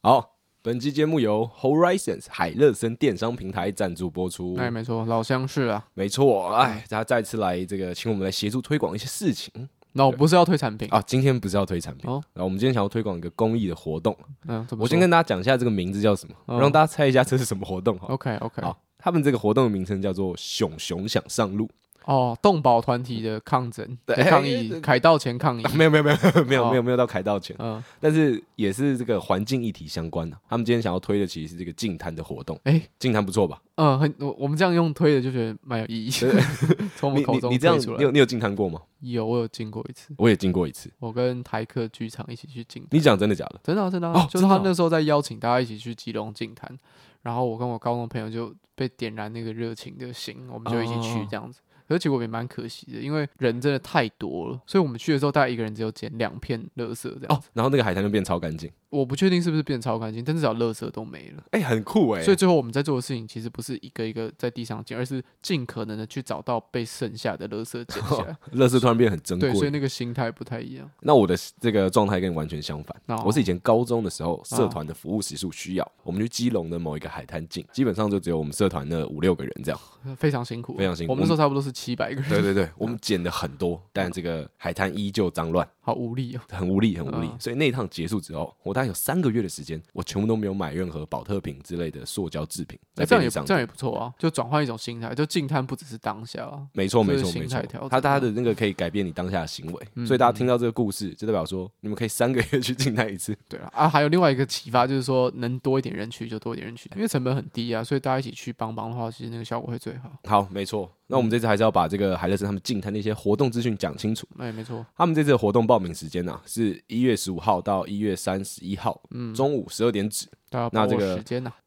好，本期节目由 Horizons 海乐森电商平台赞助播出。哎，没错，老相识啊，没错。哎，他再次来这个，请我们来协助推广一些事情。那我不是要推产品啊，今天不是要推产品。哦，然后我们今天想要推广一个公益的活动。嗯，我先跟大家讲一下这个名字叫什么，哦、让大家猜一下这是什么活动。OK，OK。好，他们这个活动的名称叫做“熊熊想上路”。哦，动保团体的抗争、抗议、凯道前抗议，没有没有没有没有没有没有到凯道前，嗯，但是也是这个环境议题相关的。他们今天想要推的其实是这个净滩的活动，哎，净滩不错吧？嗯，很我我们这样用推的就觉得蛮有意义的。从我们口中你这样，你有你有净滩过吗？有，我有进过一次，我也进过一次。我跟台客剧场一起去净滩。你讲真的假的？真的真的，就是他那时候在邀请大家一起去基隆净滩，然后我跟我高中朋友就被点燃那个热情的心，我们就一起去这样子。可是结果也蛮可惜的，因为人真的太多了，所以我们去的时候大概一个人只有捡两片垃圾这样。哦，然后那个海滩就变超干净。我不确定是不是变超干净，但至少垃圾都没了。哎、欸，很酷哎！所以最后我们在做的事情其实不是一个一个在地上捡，而是尽可能的去找到被剩下的垃圾捡起来。垃圾突然变很珍贵，对，所以那个心态不太一样。那我的这个状态跟你完全相反。哦、我是以前高中的时候，社团的服务时数需要，哦、我们去基隆的某一个海滩进，基本上就只有我们社团的五六个人这样，非常辛苦，非常辛苦。我们那时候差不多是七百个人。对对对，我们 捡的很多，但这个海滩依旧脏乱。好无力哦，很无力，很无力。所以那一趟结束之后，我大概有三个月的时间，我全部都没有买任何保特瓶之类的塑胶制品。这样也这样也不错啊，就转换一种心态，就净滩不只是当下啊。没错没错没错，他他的那个可以改变你当下的行为。所以大家听到这个故事，就代表说你们可以三个月去净滩一次。对啊，啊，还有另外一个启发就是说，能多一点人去就多一点人去，因为成本很低啊，所以大家一起去帮帮的话，其实那个效果会最好。好，没错。那我们这次还是要把这个海乐森他们净滩的一些活动资讯讲清楚。哎，没错，他们这次的活动报名时间呢、啊、是一月十五号到一月三十一号，嗯，中午十二点止。那这个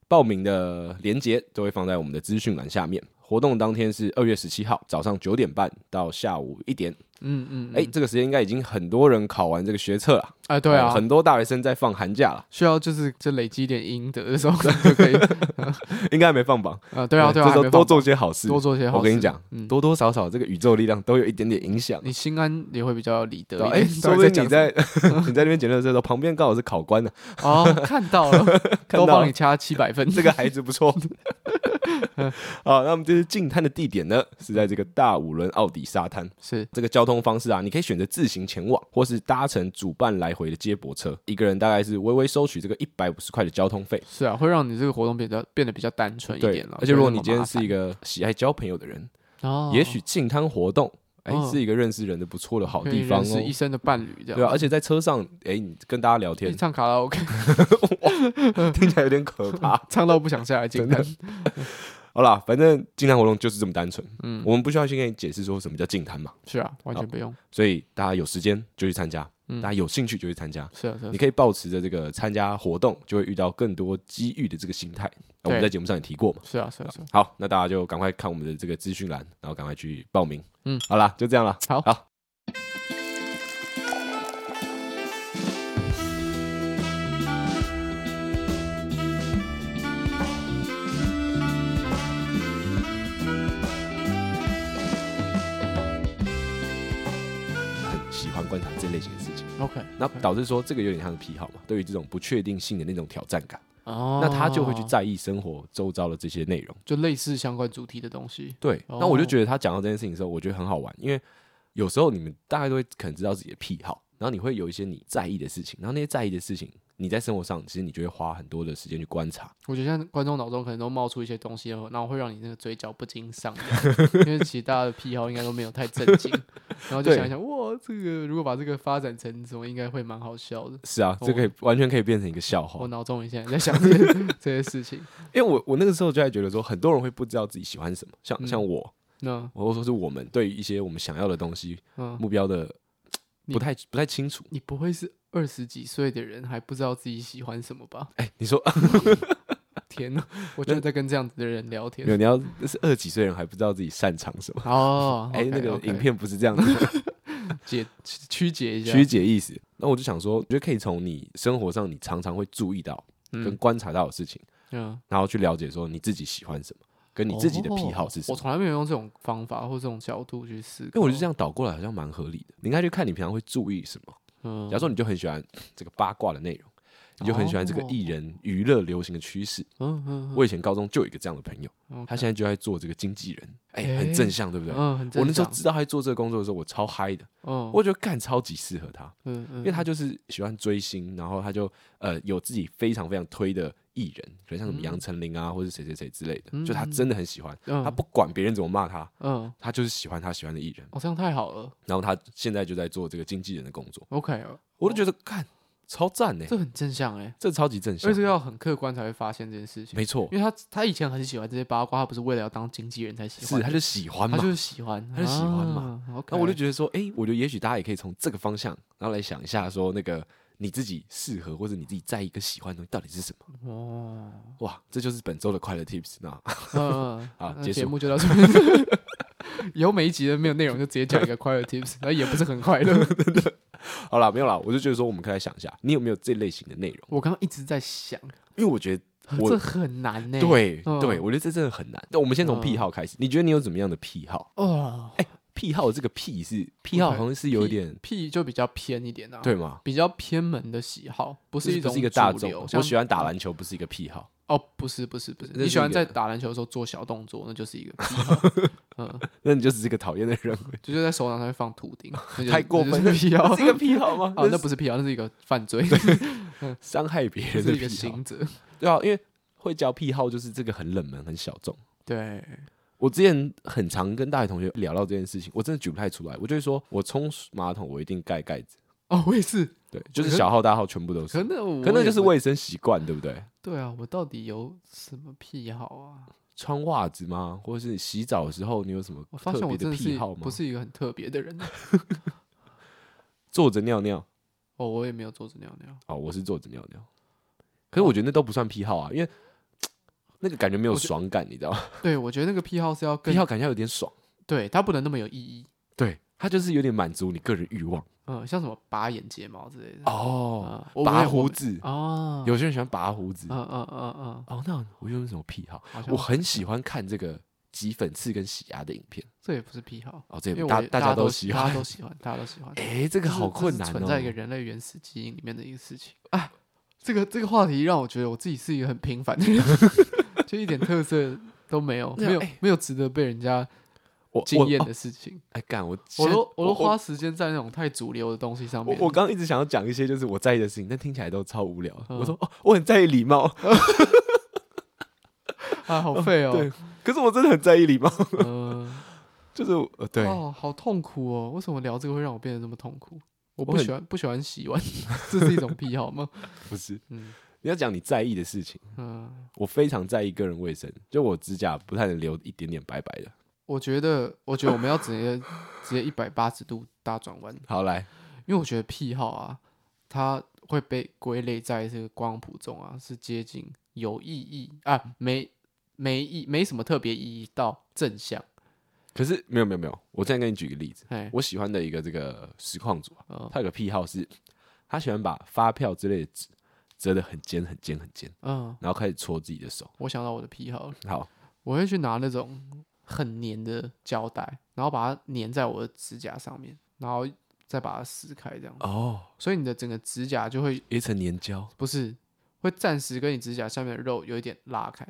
报名的链接都会放在我们的资讯栏下面。活动当天是二月十七号早上九点半到下午一点。嗯嗯，哎、嗯。欸，这个时间应该已经很多人考完这个学测了，哎，对啊，很多大学生在放寒假了，需要就是这累积点阴德的时候就可以，应该还没放榜。啊，对啊对啊，这时候多做些好事，多做些好事。我跟你讲，嗯、多多少少这个宇宙力量都有一点点影响，你心安也会比较理得。哎，说不定你在 你在那边捡垃圾的时候，旁边刚好是考官呢，哦，看到了，都帮你掐七百分，这个孩子不错。好，那我们这次进滩的地点呢，是在这个大五轮奥迪沙滩。是。这个交通方式啊，你可以选择自行前往，或是搭乘主办来回的接驳车，一个人大概是微微收取这个一百五十块的交通费。是啊，会让你这个活动变得变得比较单纯一点了。而且如果你今天是一个喜爱交朋友的人，哦，也许进摊活动哎、欸、是一个认识人的不错的好地方哦，是一生的伴侣这样。对啊，而且在车上哎、欸，你跟大家聊天，唱卡拉 OK，听起来有点可怕，唱到不想下来净滩。好啦，反正净滩活动就是这么单纯。嗯，我们不需要去跟你解释说什么叫净滩嘛。是啊，完全不用。所以大家有时间就去参加，嗯、大家有兴趣就去参加。是啊，是啊。你可以保持着这个参加活动就会遇到更多机遇的这个心态。我们在节目上也提过嘛。是啊，是啊，是啊。好，那大家就赶快看我们的这个资讯栏，然后赶快去报名。嗯，好啦，就这样了。好，好。类型的事情，OK，那导致说这个有点像是癖好嘛？对于这种不确定性的那种挑战感，哦，那他就会去在意生活周遭的这些内容，就类似相关主题的东西。对，那我就觉得他讲到这件事情的时候，我觉得很好玩，因为有时候你们大概都会可能知道自己的癖好，然后你会有一些你在意的事情，然后那些在意的事情。你在生活上，其实你就会花很多的时间去观察。我觉得像观众脑中可能都冒出一些东西，然后会让你那个嘴角不禁上扬，因为其实大家的癖好应该都没有太正经，然后就想一想，哇，这个如果把这个发展成什么，应该会蛮好笑的。是啊，这可以完全可以变成一个笑话。我脑中现在在想这些 这些事情，因为我我那个时候就在觉得说，很多人会不知道自己喜欢什么，像、嗯、像我，那我说是我们对于一些我们想要的东西，嗯、目标的不太不太清楚。你不会是？二十几岁的人还不知道自己喜欢什么吧？哎、欸，你说，天哪！我觉得在跟这样子的人聊天。没有，你要那是二十几岁人还不知道自己擅长什么哦。哎、那个影片不是这样子，解曲解一下，曲解意思。那我就想说，我觉得可以从你生活上你常常会注意到跟观察到的事情，嗯，然后去了解说你自己喜欢什么。跟你自己的癖好是什么？我从来没有用这种方法或这种角度去思考，因为我觉得这样倒过来好像蛮合理的。你应该去看你平常会注意什么。嗯，假如说你就很喜欢这个八卦的内容，你就很喜欢这个艺人娱乐流行的趋势。嗯嗯。我以前高中就有一个这样的朋友，他现在就在做这个经纪人，哎，很正向，对不对？我那时候知道他在做这个工作的时候，我超嗨的。哦，我觉得干超级适合他。嗯嗯，因为他就是喜欢追星，然后他就呃有自己非常非常推的。艺人，可能像什么杨丞琳啊，或者谁谁谁之类的，嗯、就他真的很喜欢，嗯、他不管别人怎么骂他，嗯，他就是喜欢他喜欢的艺人。哦，这样太好了。然后他现在就在做这个经纪人的工作。OK，我都觉得看超赞呢，这很正向哎，这超级正向，因为这个要很客观才会发现这件事情。没错，因为他他以前很喜欢这些八卦，他不是为了要当经纪人才喜欢，是他就喜欢嘛，他就是喜欢，他就喜欢嘛。那、啊 okay、我就觉得说，哎、欸，我觉得也许大家也可以从这个方向，然后来想一下说那个。你自己适合或者你自己在意跟喜欢的东西到底是什么？哦，哇，这就是本周的快乐 Tips。那，嗯，好，结束节目就到这边。以后每一集都没有内容，就直接讲一个快乐 Tips，那也不是很快乐，真的。好了，没有了，我就觉得说，我们可以来想一下，你有没有这类型的内容？我刚刚一直在想，因为我觉得我这很难呢。对，对，我觉得这真的很难。那我们先从癖好开始，你觉得你有怎么样的癖好？哦，哎。癖好这个癖是癖好，好像是有一点癖就比较偏一点啊，对吗？比较偏门的喜好，不是一种不是一个大众。我喜欢打篮球，不是一个癖好。哦，不是不是不是，你喜欢在打篮球的时候做小动作，那就是一个。嗯，那你就是这个讨厌的人，就是在手掌上面放图钉，太过分的癖好，是一个癖好吗？哦，那不是癖好，那是一个犯罪，伤害别人的一个行者。对啊，因为会叫癖好，就是这个很冷门、很小众。对。我之前很常跟大学同学聊到这件事情，我真的举不太出来。我就会说，我冲马桶我一定盖盖子。哦，我也是，对，就是小号大号全部都是。可能可能就是卫生习惯，对不对？对啊，我到底有什么癖好啊？穿袜子吗？或者是洗澡的时候你有什么特别的癖好吗？不是一个很特别的人。坐着尿尿？哦，我也没有坐着尿尿。哦，我是坐着尿尿。可是我觉得那都不算癖好啊，因为。那个感觉没有爽感，你知道吗？对，我觉得那个癖好是要癖好感觉有点爽，对，它不能那么有意义，对，它就是有点满足你个人欲望，嗯，像什么拔眼睫毛之类的，哦，拔胡子，哦，有些人喜欢拔胡子，嗯嗯嗯嗯，哦，那我有什么癖好？我很喜欢看这个挤粉刺跟洗牙的影片，这也不是癖好，哦，这大大家都喜欢，大家都喜欢，大家都喜欢，哎，这个好困难，存在一个人类原始基因里面的一个事情。啊，这个这个话题让我觉得我自己是一个很平凡的人。就一点特色都没有，没有没有值得被人家惊艳的事情。哎，干我，我都我都花时间在那种太主流的东西上面。我刚刚一直想要讲一些就是我在意的事情，但听起来都超无聊。我说哦，我很在意礼貌。啊，好废哦。对，可是我真的很在意礼貌。嗯，就是呃，对哦，好痛苦哦。为什么聊这个会让我变得这么痛苦？我不喜欢不喜欢洗碗，这是一种癖好吗？不是，嗯。你要讲你在意的事情，嗯，我非常在意个人卫生，就我指甲不太能留一点点白白的。我觉得，我觉得我们要直接直接一百八十度大转弯。好来，因为我觉得癖好啊，它会被归类在这个光谱中啊，是接近有意义啊，没没意没什么特别意义到正向。可是没有没有没有，我再给你举个例子，嘿我喜欢的一个这个实况组啊、他有个癖好是，他喜欢把发票之类的纸。折得很尖很尖很尖，嗯，然后开始搓自己的手。我想到我的癖好了，好，我会去拿那种很黏的胶带，然后把它粘在我的指甲上面，然后再把它撕开，这样。哦，所以你的整个指甲就会一层粘胶，不是，会暂时跟你指甲下面的肉有一点拉开。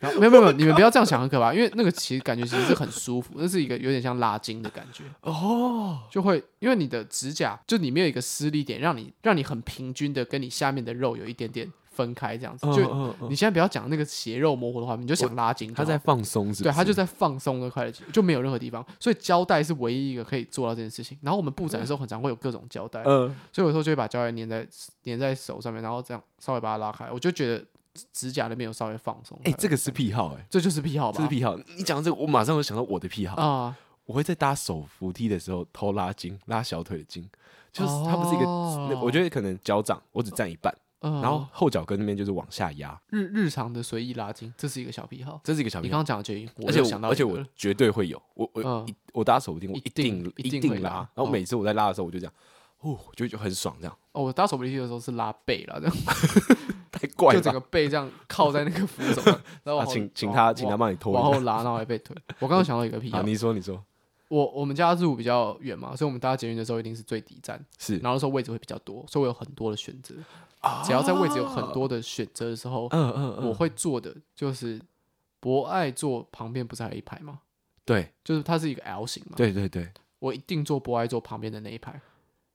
然 后没有没有没有，你们不要这样想，很可怕，因为那个其实感觉其实是很舒服，那是一个有点像拉筋的感觉哦，就会因为你的指甲就里面有一个施力点，让你让你很平均的跟你下面的肉有一点点分开，这样子。就你现在不要讲那个血肉模糊的画面，你就想拉筋，他在放松，是？对，他就在放松的块，就没有任何地方，所以胶带是唯一一个可以做到这件事情。然后我们布展的时候，很常会有各种胶带，嗯，所以有时候就会把胶带粘在粘在手上面，然后这样稍微把它拉开，我就觉得。指甲那边有稍微放松，哎，这个是癖好，哎，这就是癖好吧？这是癖好。你讲这个，我马上就想到我的癖好啊。我会在搭手扶梯的时候偷拉筋，拉小腿的筋，就是它不是一个，哦、我觉得可能脚掌我只占一半。嗯、然后后脚跟那边就是往下压，日日常的随意拉筋，这是一个小癖好，这是一个小癖好。你刚刚讲的绝育，而且想到而且我绝对会有，我我、嗯、我搭手扶梯，我一定一定，一定拉。然后每次我在拉的时候，我就这样，哦，就就很爽这样。哦，我搭手扶梯的时候是拉背了，这样。太怪了，就整个背这样靠在那个扶手上，然后、啊、请请他请他帮你拖，往后拉，然后还被推。我刚刚想到一个癖好，你说你说。我我们家住比较远嘛，所以我们搭捷运的时候一定是最底站，是，然后那时候位置会比较多，所以我有很多的选择。啊、只要在位置有很多的选择的时候，嗯嗯嗯，我会做的就是博爱座旁边不是还有一排吗？对，就是它是一个 L 型嘛。对对对，我一定坐博爱座旁边的那一排，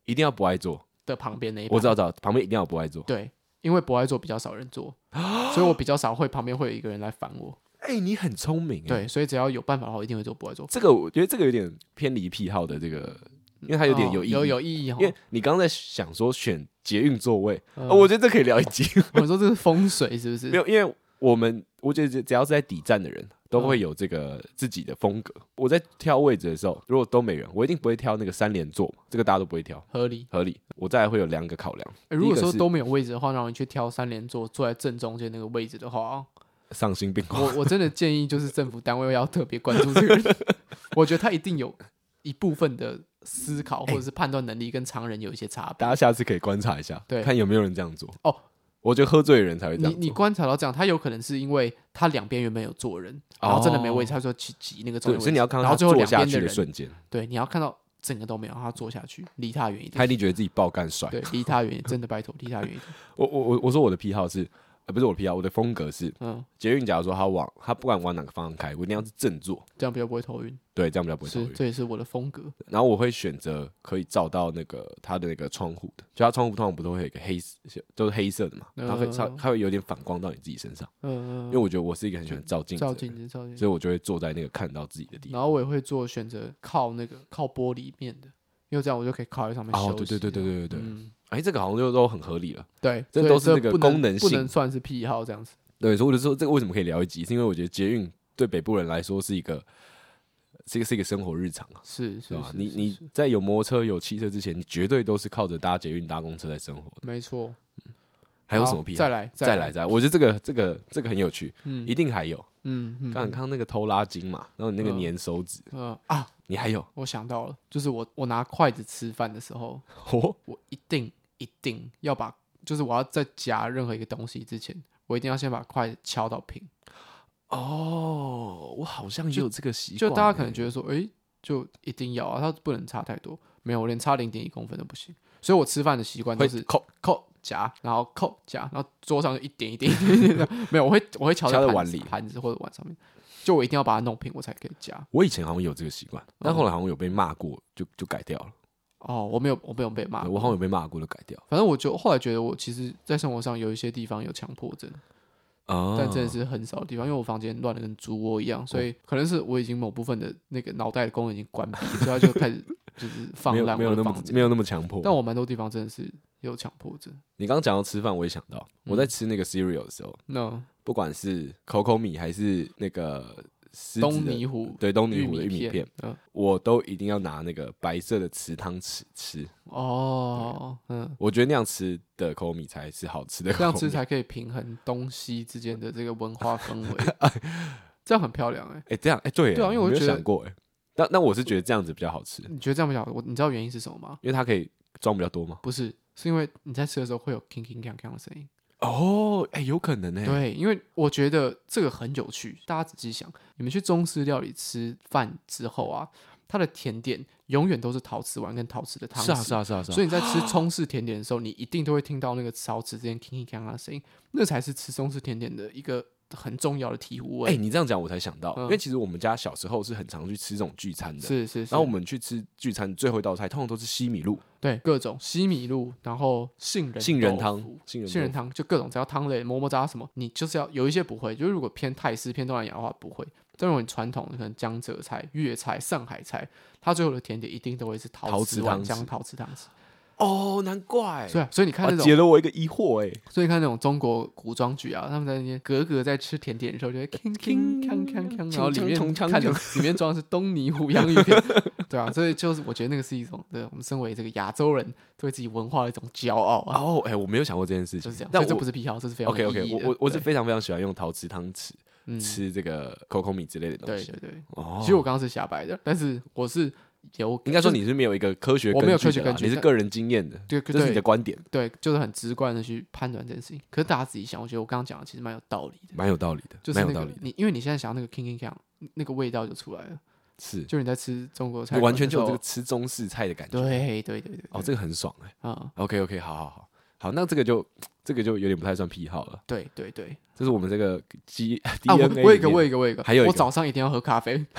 一定要博爱座的旁边那一排。我知道，知道，旁边一定要博爱座。对，因为博爱座比较少人坐，所以我比较少会旁边会有一个人来烦我。哎、欸，你很聪明。对，所以只要有办法的话，我一定会做，博爱座。这个我觉得这个有点偏离癖好的这个，因为它有点有意义，哦、有有意义。因为你刚刚在想说选捷运座位，嗯哦，我觉得这可以聊一集。我说这是风水是不是？没有，因为我们我觉得只要是在底站的人都会有这个自己的风格。嗯、我在挑位置的时候，如果都没人，我一定不会挑那个三连座，这个大家都不会挑，合理合理。我再来会有两个考量。欸、如果说都没有位置的话，让你去挑三连座，坐在正中间那个位置的话。丧心病狂！我我真的建议，就是政府单位要特别关注这个人。我觉得他一定有一部分的思考或者是判断能力跟常人有一些差别。大家下次可以观察一下，对，看有没有人这样做。哦，我觉得喝醉的人才会这样。你你观察到这样，他有可能是因为他两边原本有坐人，然后真的没位置，他说去挤那个座位。所以你要看到他坐下去的瞬间，对，你要看到整个都没有，他坐下去，离他远一点。他一定觉得自己爆干帅。对，离他远一点，真的拜托，离他远一点。我我我我说我的癖好是。呃，不是我的癖好，我的风格是，嗯，捷运假如说它往它不管往哪个方向开，我一定要是正坐，这样比较不会头晕。对，这样比较不会头晕。这也是我的风格。然后我会选择可以照到那个它的那个窗户的，就它窗户通常不都会有一个黑，都是黑色的嘛，它会它它会有点反光到你自己身上。嗯嗯。因为我觉得我是一个很喜欢照镜子，照镜子，照镜子，所以我就会坐在那个看到自己的地方。然后我也会做选择靠那个靠玻璃面的，因为这样我就可以靠在上面休息。哦，对对对对对对对。嗯。哎，这个好像就都很合理了。对，这都是那个功能性，不能算是癖好这样子。对，所以我就说这个为什么可以聊一集，是因为我觉得捷运对北部人来说是一个，是一个是一个生活日常啊。是是吧？你你在有摩托车有汽车之前，你绝对都是靠着搭捷运搭公车在生活的。没错。还有什么癖好？再来再来再来，我觉得这个这个这个很有趣。嗯，一定还有。嗯嗯。刚刚那个偷拉筋嘛，然后你那个粘手指。嗯啊，你还有？我想到了，就是我我拿筷子吃饭的时候，我我一定。一定要把，就是我要在夹任何一个东西之前，我一定要先把筷子敲到平。哦，我好像也有这个习惯。就大家可能觉得说，哎、欸，就一定要啊，它不能差太多。没有，我连差零点一公分都不行。所以我吃饭的习惯都是扣扣夹，然后扣夹，然后桌上就一点一点一点的。没有，我会我会敲在碗里、盘子或者碗上面。就我一定要把它弄平，我才可以夹。我以前好像有这个习惯，但后来好像有被骂过，就就改掉了。哦，我没有，我没有被骂，我好像有被骂过，就改掉。反正我就后来觉得，我其实，在生活上有一些地方有强迫症，哦，但真的是很少的地方，因为我房间乱的跟猪窝一样，所以可能是我已经某部分的那个脑袋的功能已经关闭，所以他就开始 就是放烂，没有那么没有那么强迫。但我蛮多地方真的是有强迫症。你刚刚讲到吃饭，我也想到我在吃那个 cereal 的时候，那不管是 Coco 米还是那个。东泥虎对东泥虎的玉米片，嗯，我都一定要拿那个白色的瓷汤匙吃。哦，嗯，我觉得那样吃的口米才是好吃的，这样吃才可以平衡东西之间的这个文化氛围。这样很漂亮哎，哎，这样哎，对对啊，因为我觉得想过哎，那那我是觉得这样子比较好吃。你觉得这样比较好？我你知道原因是什么吗？因为它可以装比较多吗？不是，是因为你在吃的时候会有 king king 锵锵的声音。哦，哎、欸，有可能呢。对，因为我觉得这个很有趣。大家仔细想，你们去中式料理吃饭之后啊，它的甜点永远都是陶瓷碗跟陶瓷的汤匙。是啊，是啊，是啊，是啊。所以你在吃 中式甜点的时候，你一定都会听到那个勺子之间铿铿锵的声音，那才是吃中式甜点的一个。很重要的醍醐味。哎，你这样讲我才想到，因为其实我们家小时候是很常去吃这种聚餐的。是是。然后我们去吃聚餐最后一道菜，通常都是西米露。对，各种西米露，然后杏仁杏仁汤、杏仁汤，就各种只要汤类、么么喳什么，你就是要有一些不会，就是如果偏泰式、偏东南亚的话不会。这种很传统的可能江浙菜、粤菜、上海菜，它最后的甜点一定都会是陶瓷碗、陶瓷汤匙。哦，难怪。对啊，所以你看那种解了我一个疑惑哎。所以看那种中国古装剧啊，他们在那边格格在吃甜点的时候，就会铿铿锵锵锵，然后里面看着里面装的是东尼虎洋芋片，对啊，所以就是我觉得那个是一种，对，我们身为这个亚洲人对自己文化的一种骄傲啊。哦，哎，我没有想过这件事情，就是这样。但这不是癖好，这是非常 OK OK。我我我是非常非常喜欢用陶瓷汤匙吃这个 Coco 米之类的东西。对对对。哦，其实我刚刚是瞎掰的，但是我是。有，应该说你是没有一个科学，我没有科学根据，你是个人经验的，对，这是你的观点，对，就是很直观的去判断这件事情。可是大家仔细想，我觉得我刚刚讲的其实蛮有道理的，蛮有道理的，就是那个你，因为你现在想要那个 king king king，那个味道就出来了，是，就你在吃中国菜，完全就有这个吃中式菜的感觉，对对对对，哦，这个很爽哎，啊，OK OK，好好好，好，那这个就这个就有点不太算癖好了，对对对，这是我们这个基啊，我我一个我一个我一个，还有我早上一定要喝咖啡。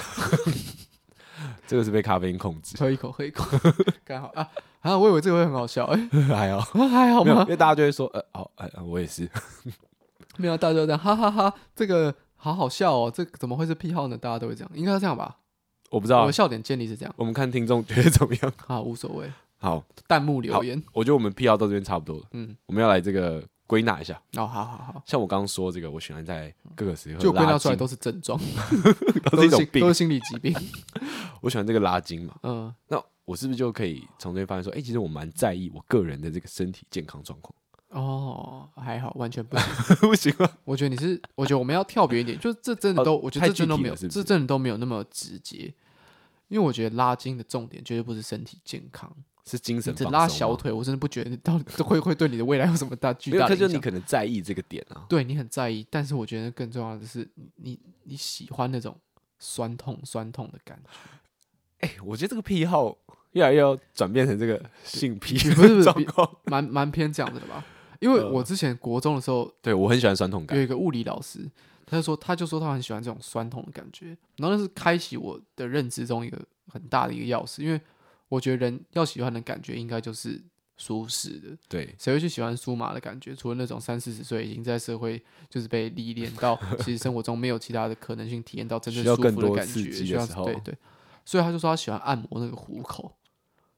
这个是被咖啡因控制，喝一口，喝一口，刚好啊啊！我以为这个会很好笑，哎，还好，还好吗？因为大家就会说，呃，好，哎，我也是，没有，大家都这样，哈哈哈，这个好好笑哦，这怎么会是癖好呢？大家都会这样，应该是这样吧？我不知道，我们笑点建立是这样，我们看听众觉得怎么样？好，无所谓，好，弹幕留言，我觉得我们癖好到这边差不多了，嗯，我们要来这个。归纳一下。哦，好好好，像我刚刚说这个，我喜欢在各个时候就归纳出来都是症状，都是一种病，都是心理疾病。我喜欢这个拉筋嘛，嗯，那我是不是就可以从这边发现说，哎，其实我蛮在意我个人的这个身体健康状况？哦，还好，完全不。行，不行吗？我觉得你是，我觉得我们要跳别一点，就这真的都，我觉得这真的都没有，这真的都没有那么直接，因为我觉得拉筋的重点绝对不是身体健康。是精神，只拉小腿，我真的不觉得到底 会会对你的未来有什么大巨大的影响。可是你可能在意这个点啊，对你很在意，但是我觉得更重要的是，你你喜欢那种酸痛酸痛的感觉。哎、欸，我觉得这个癖好越来越要转变成这个性癖，不是不是，蛮蛮偏这样子的吧？因为我之前国中的时候，呃、对我很喜欢酸痛感，有一个物理老师，他就说他就说他很喜欢这种酸痛的感觉，然后那是开启我的认知中一个很大的一个钥匙，因为。我觉得人要喜欢的感觉，应该就是舒适的。对，谁会去喜欢舒麻的感觉？除了那种三四十岁已经在社会就是被历练到，其实生活中没有其他的可能性，体验到真正舒服的感觉。需要对对，所以他就说他喜欢按摩那个虎口，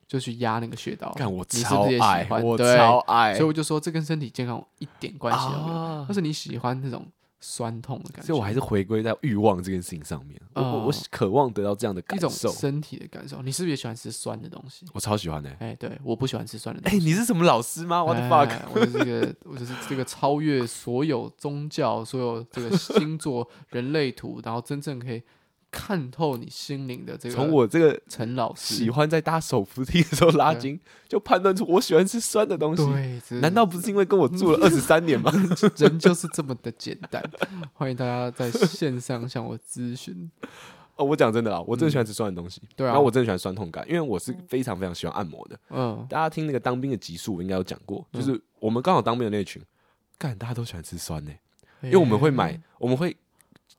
就去压那个穴道。看我超爱，超爱，所以我就说这跟身体健康一点关系都没有。但是你喜欢那种。酸痛的感觉，所以我还是回归在欲望这件事情上面。我我渴望得到这样的感受，一种身体的感受。你是不是也喜欢吃酸的东西？我超喜欢的。哎，对，我不喜欢吃酸的东西。哎，你是什么老师吗？What the fuck？我是这个，我就是这个超越所有宗教、所有这个星座、人类图，然后真正可以。看透你心灵的这个，从我这个陈老师喜欢在搭手扶梯的时候拉筋，就判断出我喜欢吃酸的东西。对，难道不是因为跟我住了 二十三年吗？人就是这么的简单。欢迎大家在线上向我咨询。哦，我讲真的啊，我真的喜欢吃酸的东西。对啊，然后我真的喜欢酸痛感，因为我是非常非常喜欢按摩的。嗯，大家听那个当兵的集数，我应该有讲过，就是我们刚好当兵的那群，干大家都喜欢吃酸呢，因为我们会买，我们会。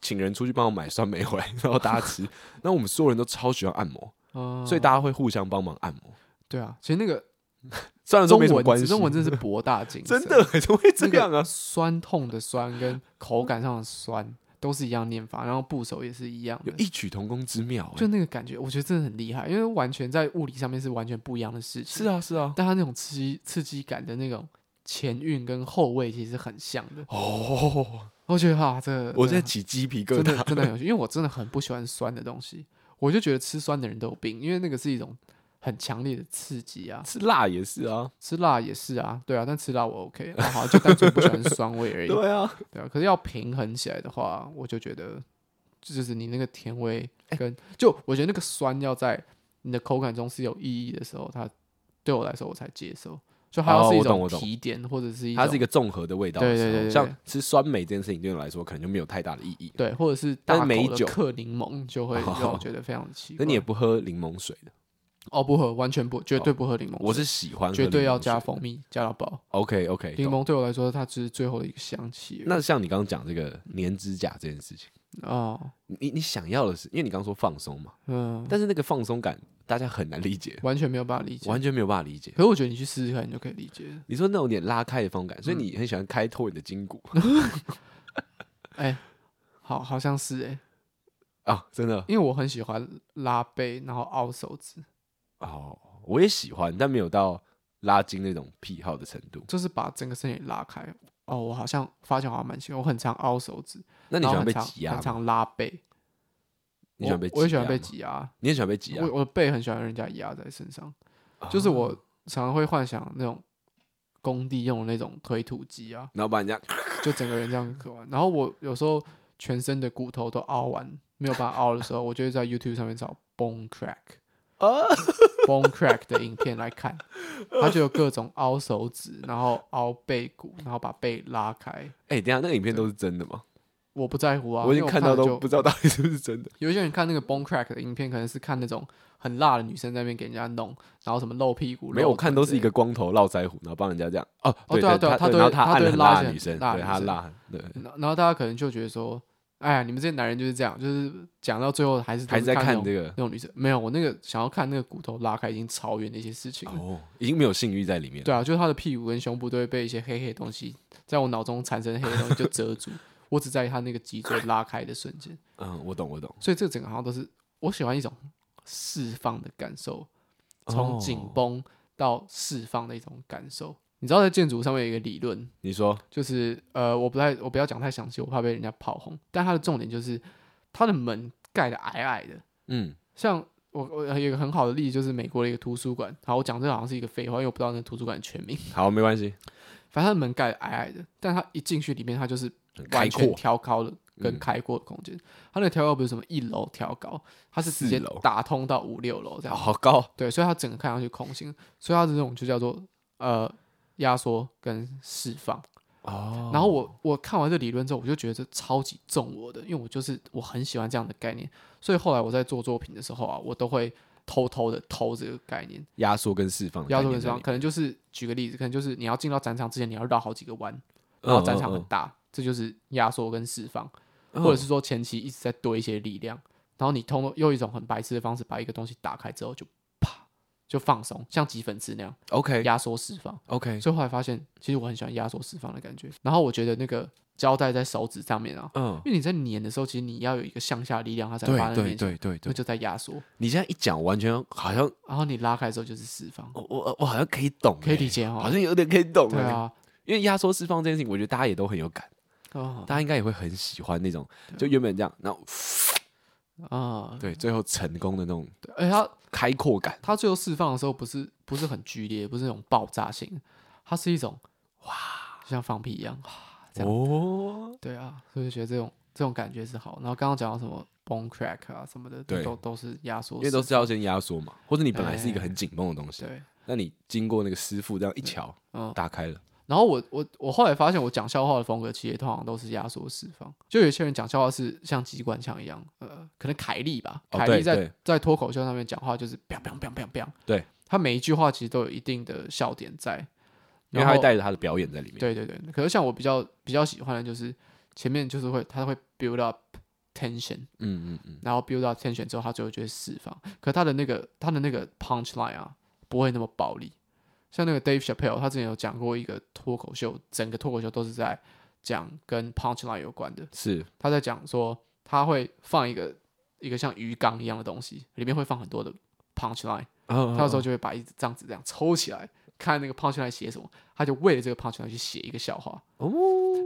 请人出去帮我买酸梅回来，然后大家吃。那我们所有人都超喜欢按摩，嗯、所以大家会互相帮忙按摩。对啊，其实那个 虽然说没什么关系，中文真的是博大精深。真的怎么会这样啊？酸痛的酸跟口感上的酸都是一样念法，然后部首也是一样，有异曲同工之妙。就那个感觉，我觉得真的很厉害，因为完全在物理上面是完全不一样的事情。是啊，是啊，但它那种刺激刺激感的那种前韵跟后味其实很像的哦。我觉得哈，这、我现在起鸡皮疙瘩，真的真的很有趣，因为我真的很不喜欢酸的东西，我就觉得吃酸的人都有病，因为那个是一种很强烈的刺激啊。吃辣也是啊，吃辣也是啊，对啊，但吃辣我 OK，好，好，就单纯不喜欢酸味而已。对啊，对啊，可是要平衡起来的话，我就觉得就是你那个甜味跟、欸、就我觉得那个酸要在你的口感中是有意义的时候，它对我来说我才接受。就它要是一种提点，或者是一它是一个综合的味道。对对对，像吃酸梅这件事情对我来说，可能就没有太大的意义。对，或者是大口的克柠檬，就会 让我觉得非常奇怪。那你也不喝柠檬水的？哦，不喝，完全不，绝对不喝柠檬。我是喜欢，绝对要加蜂蜜，加到爆。OK OK，柠檬对我来说，它只是最后的一个香气。那像你刚刚讲这个粘指甲这件事情。哦，你你想要的是，因为你刚刚说放松嘛，嗯，但是那个放松感大家很难理解，完全没有办法理解，完全没有办法理解。可是我觉得你去试试看，你就可以理解。你说那种点拉开的风感，所以你很喜欢开拓你的筋骨。哎，好，好像是哎，啊，真的，因为我很喜欢拉背，然后凹手指。哦，我也喜欢，但没有到拉筋那种癖好的程度，就是把整个身体拉开。哦，我好像发现好像蛮喜欢，我很常凹手指。那你喜欢被挤压？很常拉背。你喜欢被挤压？我也喜欢被挤压。你也喜欢被挤压？我我的背很喜欢人家压在身上，就是我常常会幻想那种工地用的那种推土机啊，然后把人家就整个人这样磕完。然后我有时候全身的骨头都凹完，没有办法凹的时候，我就会在 YouTube 上面找 bone crack。啊，bone crack 的影片来看，他就有各种凹手指，然后凹背骨，然后把背拉开。哎、欸，等下那个影片都是真的吗？我不在乎啊，我已经看到都不知道到底是不是真的。有些人看那个 bone crack 的影片，可能是看那种很辣的女生在那边给人家弄，然后什么露屁股。没有，我看都是一个光头络腮胡，然后帮人家这样。哦，对啊，对啊，他对，他按很辣的女生，对他辣，对。然后大家可能就觉得说。哎呀，你们这些男人就是这样，就是讲到最后还是还是在看这个那种女生。没有，我那个想要看那个骨头拉开，已经超远的一些事情哦，已经没有性欲在里面。对啊，就是他的屁股跟胸部都会被一些黑黑的东西在我脑中产生黑黑的东西就遮住，我只在意他那个脊椎拉开的瞬间。嗯，我懂，我懂。所以这整个好像都是我喜欢一种释放的感受，从紧绷到释放的一种感受。你知道在建筑上面有一个理论，你说就是呃，我不太我不要讲太详细，我怕被人家炮轰。但它的重点就是它的门盖的矮矮的，嗯，像我我有一个很好的例子，就是美国的一个图书馆。好，我讲这好像是一个废话，因为我不知道那图书馆的全名。好，没关系，反正它的门盖得矮矮的，但它一进去里面，它就是完全挑高的跟开阔的空间。它那个挑高不是什么一楼挑高，它是直接打通到五六楼这样，好高。对，所以它整个看上去空心，所以它的这种就叫做呃。压缩跟释放，oh. 然后我我看完这理论之后，我就觉得这超级中我的，因为我就是我很喜欢这样的概念，所以后来我在做作品的时候啊，我都会偷偷的偷这个概念，压缩跟释放，压缩跟释放，可能就是举个例子，可能就是你要进到展场之前，你要绕好几个弯，然后展场很大，oh, oh, oh. 这就是压缩跟释放，oh. 或者是说前期一直在堆一些力量，然后你通过用一种很白痴的方式把一个东西打开之后就啪。就放松，像挤粉刺那样，OK，压缩释放，OK。所以后来发现，其实我很喜欢压缩释放的感觉。然后我觉得那个胶带在手指上面啊，嗯，因为你在粘的时候，其实你要有一个向下力量，它才发在面前，对对对，那就在压缩。你现在一讲，完全好像，然后你拉开之后就是释放。我我我好像可以懂，可以理解哈，好像有点可以懂。对啊，因为压缩释放这件事情，我觉得大家也都很有感，大家应该也会很喜欢那种，就原本这样，然后。啊，对，最后成功的那种，而且它开阔感，它最后释放的时候不是不是很剧烈，不是那种爆炸性，它是一种哇，就像放屁一样，哇，这样。哦，对啊，所以觉得这种这种感觉是好。然后刚刚讲到什么 bone crack 啊什么的，对，都都是压缩，因为都是要先压缩嘛，或者你本来是一个很紧绷的东西，对，那你经过那个师傅这样一瞧，嗯，打开了。然后我我我后来发现，我讲笑话的风格其实通常都是压缩释放。就有些人讲笑话是像机关枪一样，呃，可能凯莉吧，凯莉在在脱口秀上面讲话就是砰砰砰砰砰，对，他每一句话其实都有一定的笑点在，因为他会带着他的表演在里面。对对对，可是像我比较比较喜欢的就是前面就是会他会 build up tension，嗯嗯嗯，然后 build up tension 之后，他最后就会释放。可他的那个他的那个 punch line 啊，不会那么暴力。像那个 Dave Chappelle，他之前有讲过一个脱口秀，整个脱口秀都是在讲跟 punchline 有关的。是他在讲说，他会放一个一个像鱼缸一样的东西，里面会放很多的 punchline。Oh, 他有时候就会把一张纸这样抽起来，看那个 punchline 写什么，他就为了这个 punchline 去写一个笑话。哦，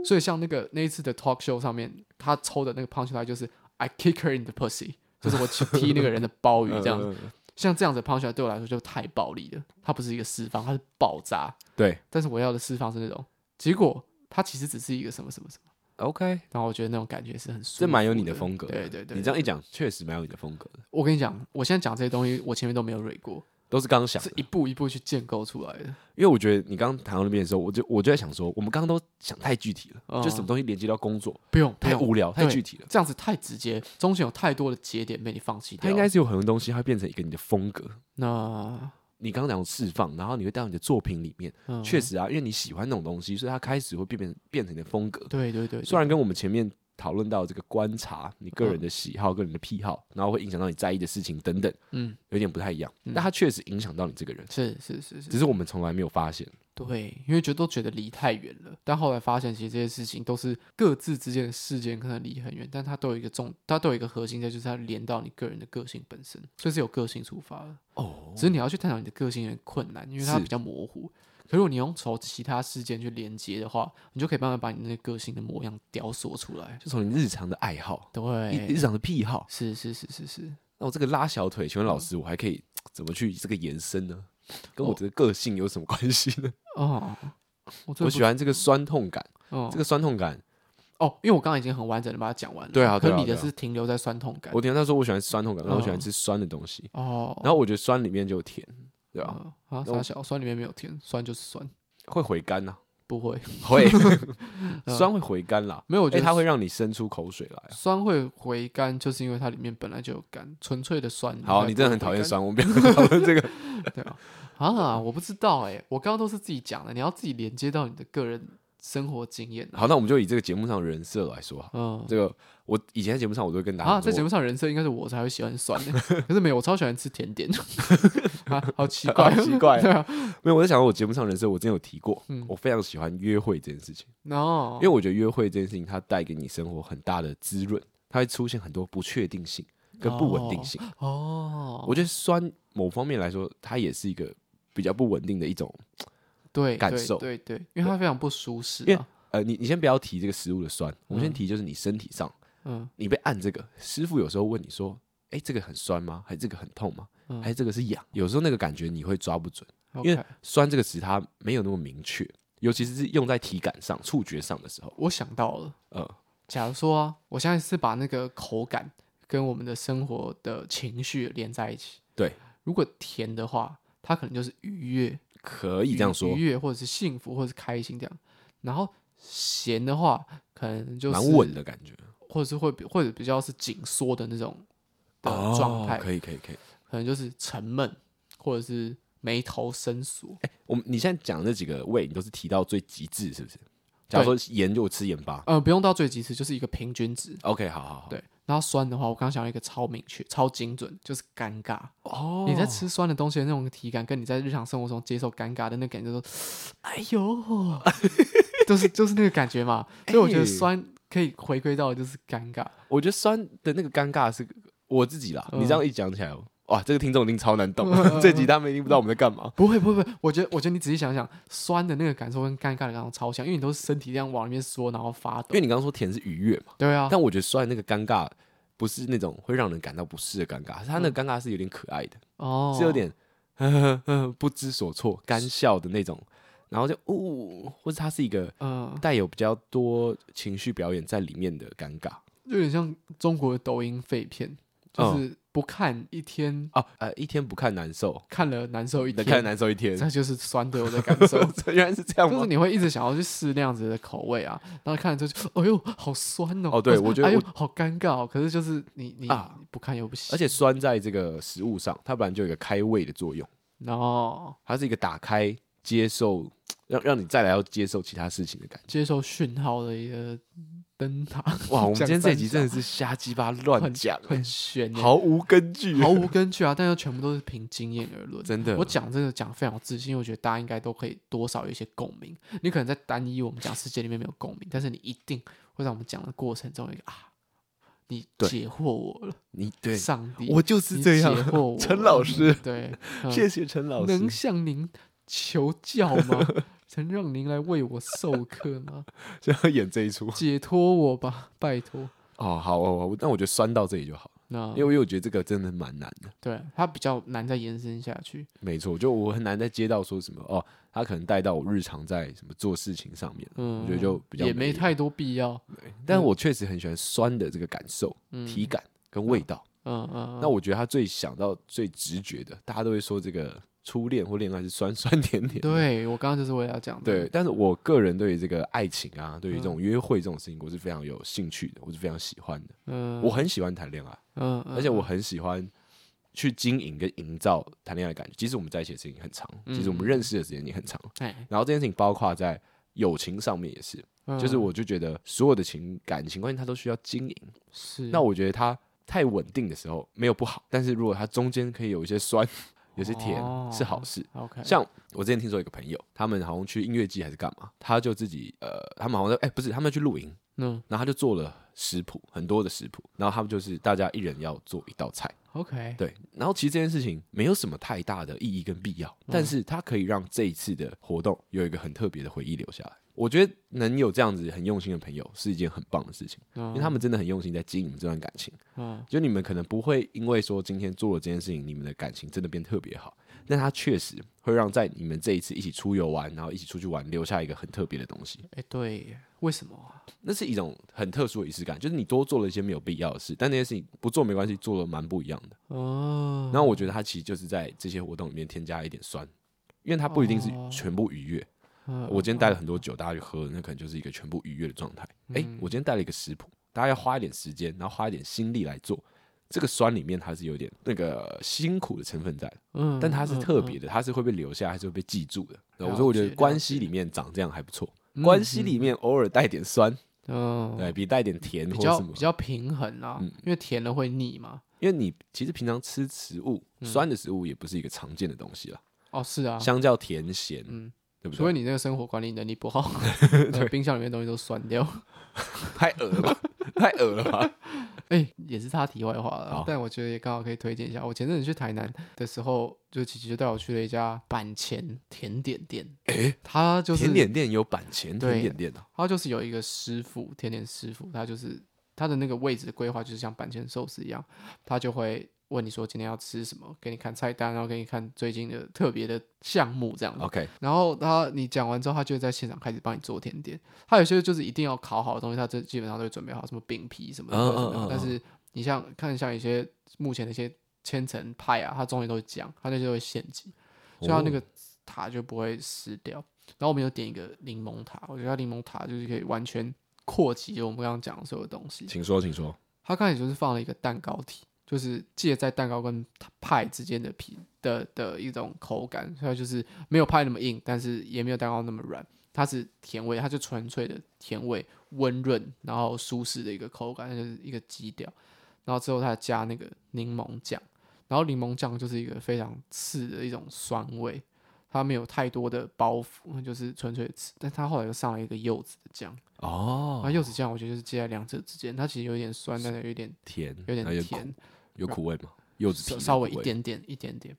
所以像那个那一次的 talk show 上面，他抽的那个 punchline 就是 I kick her in the pussy，就是我去踢那个人的 鲍鱼这样子。像这样子抛出来对我来说就太暴力了，它不是一个释放，它是爆炸。对，但是我要的释放是那种结果，它其实只是一个什么什么什么。OK，然后我觉得那种感觉是很舒服，这蛮有你的风格的。对对对，你这样一讲，确实蛮有你的风格的。我跟你讲，我现在讲这些东西，我前面都没有蕊过。都是刚想，是一步一步去建构出来的。因为我觉得你刚刚谈到那边的时候，我就我就在想说，我们刚刚都想太具体了，嗯、就什么东西连接到工作，不用太无聊，太具体了，这样子太直接，中间有太多的节点被你放弃掉。它应该是有很多东西，它会变成一个你的风格。那你刚刚讲释放，然后你会带到你的作品里面，确、嗯、实啊，因为你喜欢那种东西，所以它开始会变变变成你的风格。对对对，对，虽然跟我们前面。讨论到这个观察你个人的喜好、个人的癖好，然后会影响到你在意的事情等等，嗯，有点不太一样，但它确实影响到你这个人，是是是是，只是我们从来没有发现，对，因为觉得都觉得离太远了，但后来发现其实这些事情都是各自之间的事件，可能离很远，但它都有一个重，它都有一个核心在，就是它连到你个人的个性本身，所以是有个性出发的。哦，只是你要去探讨你的个性有点困难，因为它比较模糊。可如果你用从其他事件去连接的话，你就可以慢慢把你那个个性的模样雕塑出来，就从你日常的爱好，对，日常的癖好，是是是是是。那我这个拉小腿，请问老师，我还可以怎么去这个延伸呢？跟我的个性有什么关系呢？哦，我我喜欢这个酸痛感。哦，这个酸痛感，哦，因为我刚刚已经很完整的把它讲完了。对啊，可你的是停留在酸痛感。我听他说我喜欢酸痛感，然后我喜欢吃酸的东西。哦，然后我觉得酸里面就有甜，对啊？啊，傻小，酸里面没有甜，酸就是酸，会回甘呐？不会，会 酸会回甘啦。没有，我觉得它会让你生出口水来。酸会回甘，就是因为它里面本来就有甘，纯粹的酸。好，你真的很讨厌酸，我们不要讨论这个。对啊。啊，我不知道哎、欸，我刚刚都是自己讲的，你要自己连接到你的个人生活经验。好，那我们就以这个节目上的人设来说，嗯，这个我以前在节目上我都会跟大家啊，在节目上人设应该是我才会喜欢酸的，可是没有，我超喜欢吃甜点，啊，好奇怪，好奇怪，对啊，没有，我在想我节目上人设，我之前有提过，嗯，我非常喜欢约会这件事情，哦，因为我觉得约会这件事情它带给你生活很大的滋润，它会出现很多不确定性跟不稳定性，哦，我觉得酸某方面来说，它也是一个。比较不稳定的一种对感受，对对，因为它非常不舒适。因为呃，你你先不要提这个食物的酸，我们先提就是你身体上，嗯，你被按这个，师傅有时候问你说，哎，这个很酸吗？还是这个很痛吗？还是这个是痒？有时候那个感觉你会抓不准，因为酸这个词它没有那么明确，尤其是用在体感上、触觉上的时候。我想到了，呃，假如说我现在是把那个口感跟我们的生活的情绪连在一起，对，如果甜的话。它可能就是愉悦，可以这样说，愉悦或者是幸福或者是开心这样。然后咸的话，可能就是蛮稳的感觉，或者是会比或者比较是紧缩的那种的状态。可以可以可以，可能就是沉闷，或者是眉头深锁。哎，我们你现在讲的那几个味，你都是提到最极致，是不是？假如说盐就吃盐巴，呃，不用到最极致，就是一个平均值。OK，好好好，对。然后酸的话，我刚刚想到一个超明确、超精准，就是尴尬。哦，你在吃酸的东西的那种体感，跟你在日常生活中接受尴尬的那感觉，就是，哎呦，就是就是那个感觉嘛。所以我觉得酸可以回归到的就是尴尬。我觉得酸的那个尴尬是我自己啦。你这样一讲起来。哇，这个听众一定超难懂，这集他们一定不知道我们在干嘛。不会，不会，不会，我觉得，我觉得你仔细想想，酸的那个感受跟尴尬的感受超像，因为你都是身体这样往里面缩，然后发抖。因为你刚刚说甜是愉悦嘛，对啊。但我觉得酸的那个尴尬不是那种会让人感到不适的尴尬，他那个尴尬是有点可爱的，哦，是有点呵呵呵不知所措、干笑的那种，然后就呜、哦，或者它是一个嗯。带有比较多情绪表演在里面的尴尬，有点像中国的抖音废片，就是。不看一天哦，呃，一天不看难受，看了难受一天，看了难受一天，这就是酸的我的感受。原来是这样吗？就是你会一直想要去试那样子的口味啊，然后看了之后就，哎呦，好酸哦。哦，对，我觉得，哎呦，好尴尬哦。可是就是你你不看又不行。而且酸在这个食物上，它本来就有一个开胃的作用。然后，它是一个打开、接受，让让你再来要接受其他事情的感觉，接受讯号的一个。灯塔哇！我们今天这一集真的是瞎鸡巴乱讲，很玄，毫无根据，毫无根据啊！但又全部都是凭经验而论，真的。我讲这个讲非常有自信，因为我觉得大家应该都可以多少有一些共鸣。你可能在单一我们讲世界里面没有共鸣，但是你一定会在我们讲的过程中一个啊，你解惑我了，你对上帝，我就是这样解惑我，陈老师，对，谢谢陈老师，能向您求教吗？曾让您来为我授课吗？就要演这一出，解脱我吧，拜托。哦，好哦，那我觉得酸到这里就好。那因为我觉得这个真的蛮难的，对，它比较难再延伸下去。没错，就我很难再接到说什么哦，他可能带到我日常在什么做事情上面，嗯，我觉得就比较也没太多必要。对，但是我确实很喜欢酸的这个感受、体感跟味道。嗯嗯，那我觉得他最想到最直觉的，大家都会说这个。初恋或恋爱是酸 酸甜甜，对，我刚刚就是为了要讲的。对，但是我个人对于这个爱情啊，对于这种约会这种事情，我是非常有兴趣的，我是非常喜欢的。嗯，我很喜欢谈恋爱，嗯，而且我很喜欢去经营跟营造谈恋爱的感觉。其实我们在一起的时间很长，其实我们认识的时间也很长。然后这件事情包括在友情上面也是，就是我就觉得所有的情感情关系它都需要经营。是，那我觉得它太稳定的时候没有不好，但是如果它中间可以有一些酸。有些甜是好事。哦、OK，像我之前听说一个朋友，他们好像去音乐季还是干嘛，他就自己呃，他们好像哎、欸、不是，他们去露营，嗯，然后他就做了食谱，很多的食谱，然后他们就是大家一人要做一道菜。OK，对，然后其实这件事情没有什么太大的意义跟必要，嗯、但是它可以让这一次的活动有一个很特别的回忆留下来。我觉得能有这样子很用心的朋友是一件很棒的事情，嗯、因为他们真的很用心在经营这段感情。嗯，就你们可能不会因为说今天做了这件事情，你们的感情真的变特别好，但他确实会让在你们这一次一起出游玩，然后一起出去玩，留下一个很特别的东西。哎，对，为什么啊？那是一种很特殊的仪式感，就是你多做了一些没有必要的事，但那些事情不做没关系，做了蛮不一样的。哦，然后我觉得他其实就是在这些活动里面添加一点酸，因为他不一定是全部愉悦。我今天带了很多酒，大家去喝，那可能就是一个全部愉悦的状态。哎，我今天带了一个食谱，大家要花一点时间，然后花一点心力来做。这个酸里面它是有点那个辛苦的成分在，嗯，但它是特别的，它是会被留下，还是会被记住的。我说，我觉得关系里面长这样还不错，关系里面偶尔带点酸，嗯，对，比带点甜比较比较平衡啊，因为甜了会腻嘛。因为你其实平常吃食物，酸的食物也不是一个常见的东西了。哦，是啊，相较甜咸，嗯。除非你那个生活管理能力不好，对，冰箱里面东西都酸掉，太恶了吧，太恶了吧。哎、欸，也是他题外话了，但我觉得也刚好可以推荐一下。我前阵子去台南的时候，就琪琪就带我去了一家板前甜点店。哎、欸，他就是甜点店有板前甜点店，他就是有一个师傅，甜点师傅，他就是他的那个位置的规划就是像板前寿司一样，他就会。问你说今天要吃什么？给你看菜单，然后给你看最近的特别的项目这样子。OK，然后他你讲完之后，他就会在现场开始帮你做甜点。他有些就是一定要烤好的东西，他这基本上都会准备好，什么饼皮什么的。嗯嗯嗯。但是你像看像一些目前的一些千层派啊，它中间都会讲，它那些都会现挤，所以它那个塔就不会湿掉。然后我们有点一个柠檬塔，我觉得柠檬塔就是可以完全扩及我们刚刚讲的所有东西。请说，请说。他刚才就是放了一个蛋糕体。就是介在蛋糕跟派之间的皮的的一种口感，所以就是没有派那么硬，但是也没有蛋糕那么软，它是甜味，它就纯粹的甜味，温润然后舒适的一个口感，就是一个基调。然后之后它加那个柠檬酱，然后柠檬酱就是一个非常刺的一种酸味，它没有太多的包袱，就是纯粹的刺。但它后来又上了一个柚子的酱哦，那柚子酱我觉得就是介在两者之间，它其实有点酸，但是有点甜，有点甜。有苦味吗？柚子皮稍微一点点，一点点，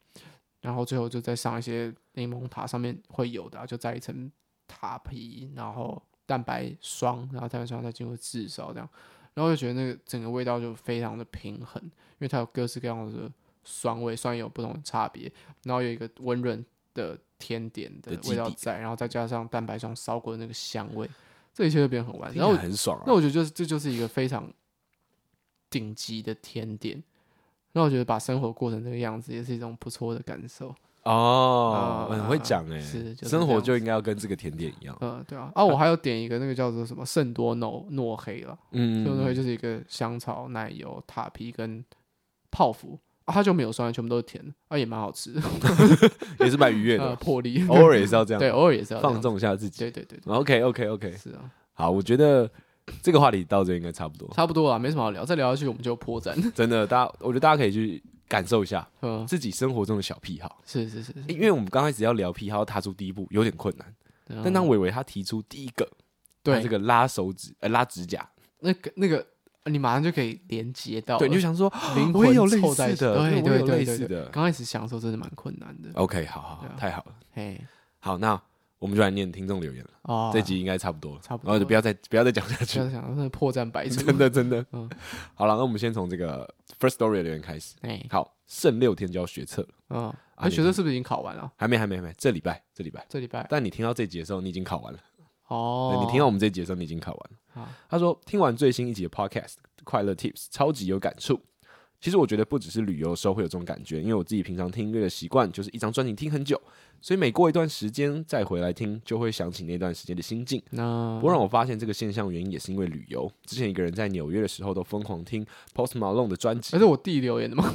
然后最后就再上一些柠檬塔，上面会有的，就再一层塔皮，然后蛋白霜，然后蛋白霜再经过炙烧，这样，然后就觉得那个整个味道就非常的平衡，因为它有各式各样的酸味，虽然有不同的差别，然后有一个温润的甜点的味道在，然后再加上蛋白霜烧过的那个香味，这一切就变得很完整，然后很爽啊。那我觉得就是这就是一个非常顶级的甜点。那我觉得把生活过成这个样子也是一种不错的感受。哦，很会讲哎，是生活就应该要跟这个甜点一样，嗯，对啊，啊，我还要点一个那个叫做什么圣多诺诺黑了，嗯，圣多诺黑就是一个香草奶油塔皮跟泡芙啊，它就没有酸，全部都是甜，啊，也蛮好吃的 也是蛮愉悦的，魄力，偶尔也是要这样，对，偶尔也是要放纵一下自己，对对对，OK OK OK，是啊，好，我觉得。这个话题到这应该差不多，差不多啊，没什么好聊。再聊下去，我们就破绽。真的，大家，我觉得大家可以去感受一下，嗯，自己生活中的小癖好。是是是，因为我们刚开始要聊癖好，踏出第一步有点困难。但当伟伟他提出第一个，对这个拉手指，呃，拉指甲，那个那个，你马上就可以连接到，对，你就想说，灵魂有类似的，对对对类似的。刚开始想的时候真的蛮困难的。OK，好好，太好了。嘿，好，那。我们就来念听众留言了。哦，这集应该差不多了，差不多，然后就不要再不要再讲下去。不要讲，那破绽百出。真的真的。嗯，好了，那我们先从这个 first story 的留言开始。哎，好，剩六天就要学测了。嗯，啊，学测是不是已经考完了？还没，还没，还没。这礼拜，这礼拜，这礼拜。但你听到这集的时候，你已经考完了。哦，你听到我们这集的时候，你已经考完了。他说听完最新一集的 podcast，快乐 Tips，超级有感触。其实我觉得不只是旅游的时候会有这种感觉，因为我自己平常听音乐的习惯就是一张专辑听很久，所以每过一段时间再回来听，就会想起那段时间的心境。那不过让我发现这个现象原因也是因为旅游。之前一个人在纽约的时候都疯狂听 Post Malone 的专辑，那是我弟留言的吗？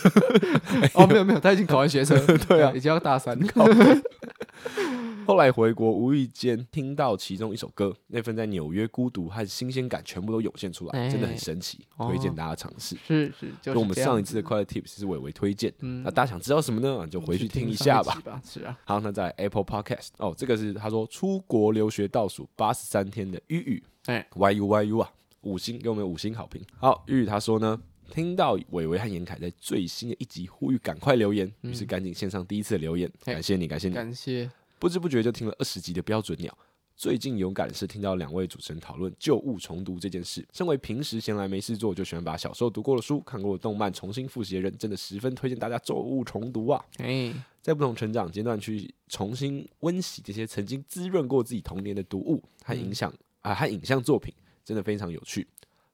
哦，没有没有，他已经考完学生，对啊，已经要大三了。后来回国，无意间听到其中一首歌，那份在纽约孤独和新鲜感全部都涌现出来，真的很神奇，推荐大家尝试。是是，就我们上一次的快乐 Tips 是伟伟推荐，那大家想知道什么呢？就回去听一下吧。是啊，好，那在 Apple Podcast 哦，这个是他说出国留学倒数八十三天的玉玉，哎，YU YU 啊，五星给我们五星好评。好，玉玉他说呢。听到伟伟和严凯在最新的一集呼吁赶快留言，于是赶紧献上第一次的留言，感谢你，感谢你，感谢。不知不觉就听了二十集的标准鸟。最近有感是听到两位主持人讨论旧物重读这件事。身为平时闲来没事做就喜欢把小时候读过的书、看过的动漫重新复习的人，真的十分推荐大家旧物重读啊！哎，在不同成长阶段去重新温习这些曾经滋润过自己童年的读物和影响啊，和影像作品，真的非常有趣。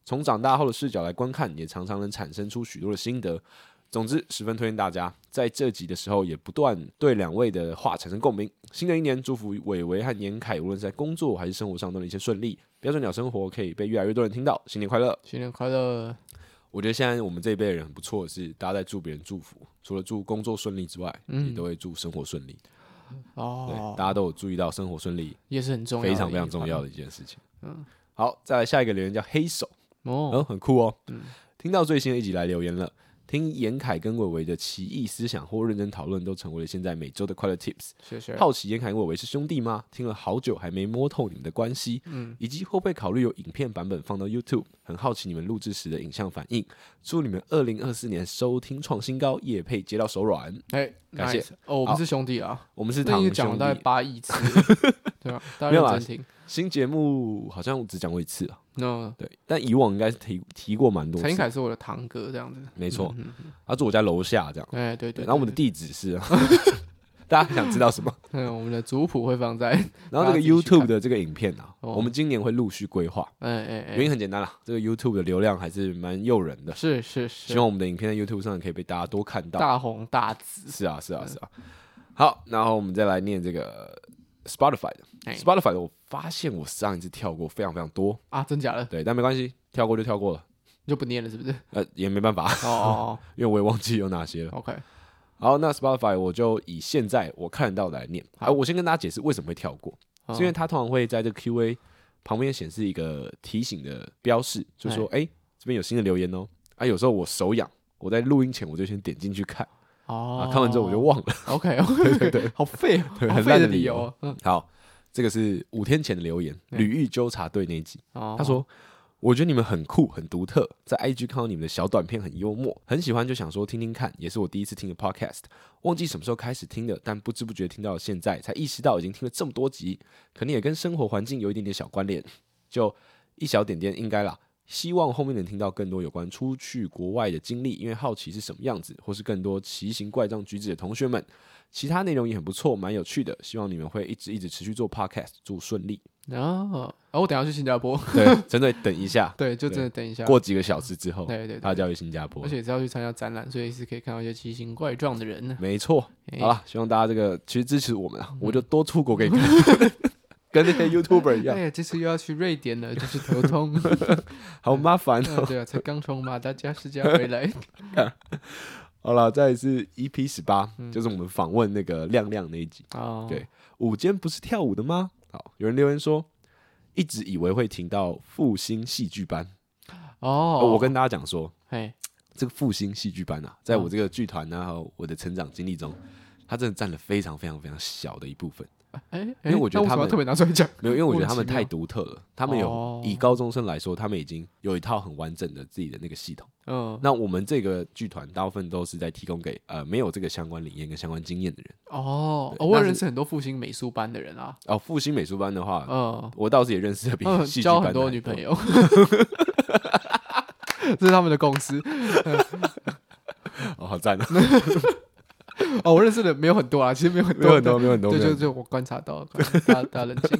从长大后的视角来观看，也常常能产生出许多的心得。总之，十分推荐大家在这集的时候也不断对两位的话产生共鸣。新的一年，祝福伟伟和严凯，无论是在工作还是生活上，都能一切顺利。标准鸟生活可以被越来越多人听到。新年快乐！新年快乐！我觉得现在我们这一辈的人很不错的是，大家在祝别人祝福，除了祝工作顺利之外，嗯，也都会祝生活顺利。哦，对，大家都有注意到生活顺利也是很重要，非常非常重要的一件事情。嗯，好，再来下一个留言叫黑手。哦、嗯，很酷哦。嗯，听到最新的一集来留言了。听严凯跟伟伟的奇异思想或认真讨论，都成为了现在每周的快乐 Tips。谢谢。好奇严凯跟伟伟是兄弟吗？听了好久还没摸透你们的关系。嗯，以及会不会考虑有影片版本放到 YouTube？很好奇你们录制时的影像反应。祝你们二零二四年收听创新高，夜配接到手软。哎，感谢。哦，我们是兄弟啊，我们是堂兄弟。讲了大概八亿次，对吧？没有啊。新节目好像只讲过一次啊。那对，但以往应该是提提过蛮多。陈英凯是我的堂哥，这样子。没错，他住我家楼下，这样。哎，对对。然后我们的地址是，大家想知道什么？嗯，我们的族谱会放在。然后这个 YouTube 的这个影片啊，我们今年会陆续规划。哎哎哎，原因很简单啦，这个 YouTube 的流量还是蛮诱人的。是是是。希望我们的影片在 YouTube 上可以被大家多看到。大红大紫。是啊是啊是啊。好，然后我们再来念这个 Spotify 的。Spotify 的，我发现我上一次跳过非常非常多啊，真假的？对，但没关系，跳过就跳过了，就不念了，是不是？呃，也没办法哦，哦，因为我也忘记有哪些了。OK，好，那 Spotify 我就以现在我看得到的来念。好，我先跟大家解释为什么会跳过，哦、是因为它通常会在这个 QA 旁边显示一个提醒的标示，就是说，哎、欸，这边有新的留言哦。啊，有时候我手痒，我在录音前我就先点进去看，哦、啊，看完之后我就忘了。OK，OK，、okay, okay, 对对对，好废，对，很烂的理由。嗯，好。这个是五天前的留言，吕玉纠察队那一集。他说：“我觉得你们很酷，很独特，在 IG 看到你们的小短片很幽默，很喜欢，就想说听听看。也是我第一次听的 Podcast，忘记什么时候开始听的，但不知不觉听到了现在，才意识到已经听了这么多集，可能也跟生活环境有一点点小关联，就一小点点应该啦。希望后面能听到更多有关出去国外的经历，因为好奇是什么样子，或是更多奇形怪状举止的同学们。”其他内容也很不错，蛮有趣的。希望你们会一直一直持续做 podcast，祝顺利。哦，啊，我等下去新加坡。对，真的等一下。对，就真的等一下。过几个小时之后，对对对，他就要去新加坡，而且是要去参加展览，所以是可以看到一些奇形怪状的人呢。没错。好了，希望大家这个其实支持我们啊，我就多出国给你看，跟那些 YouTuber 一样。哎呀，这次又要去瑞典了，就是头痛，好麻烦哦。对啊，才刚从马达加斯加回来。好了，再来是 EP 十八，就是我们访问那个亮亮那一集。哦，对，午间不是跳舞的吗？好，有人留言说，一直以为会听到复兴戏剧班。哦，我跟大家讲说，嘿，这个复兴戏剧班啊，在我这个剧团呢，还有我的成长经历中，它真的占了非常非常非常小的一部分。哎，因为我觉得他们特别拿出来讲，没有，因为我觉得他们太独特了。他们有以高中生来说，他们已经有一套很完整的自己的那个系统。嗯，那我们这个剧团大部分都是在提供给呃没有这个相关理念跟相关经验的人。哦，我也认识很多复兴美术班的人啊。哦，复兴美术班的话，嗯，我倒是也认识的比戏剧班交很多女朋友。这是他们的公司。哦，好赞啊！哦，我认识的没有很多啊，其实没有很多，没有很多，没有很多。对就就我观察到，大家大家冷静。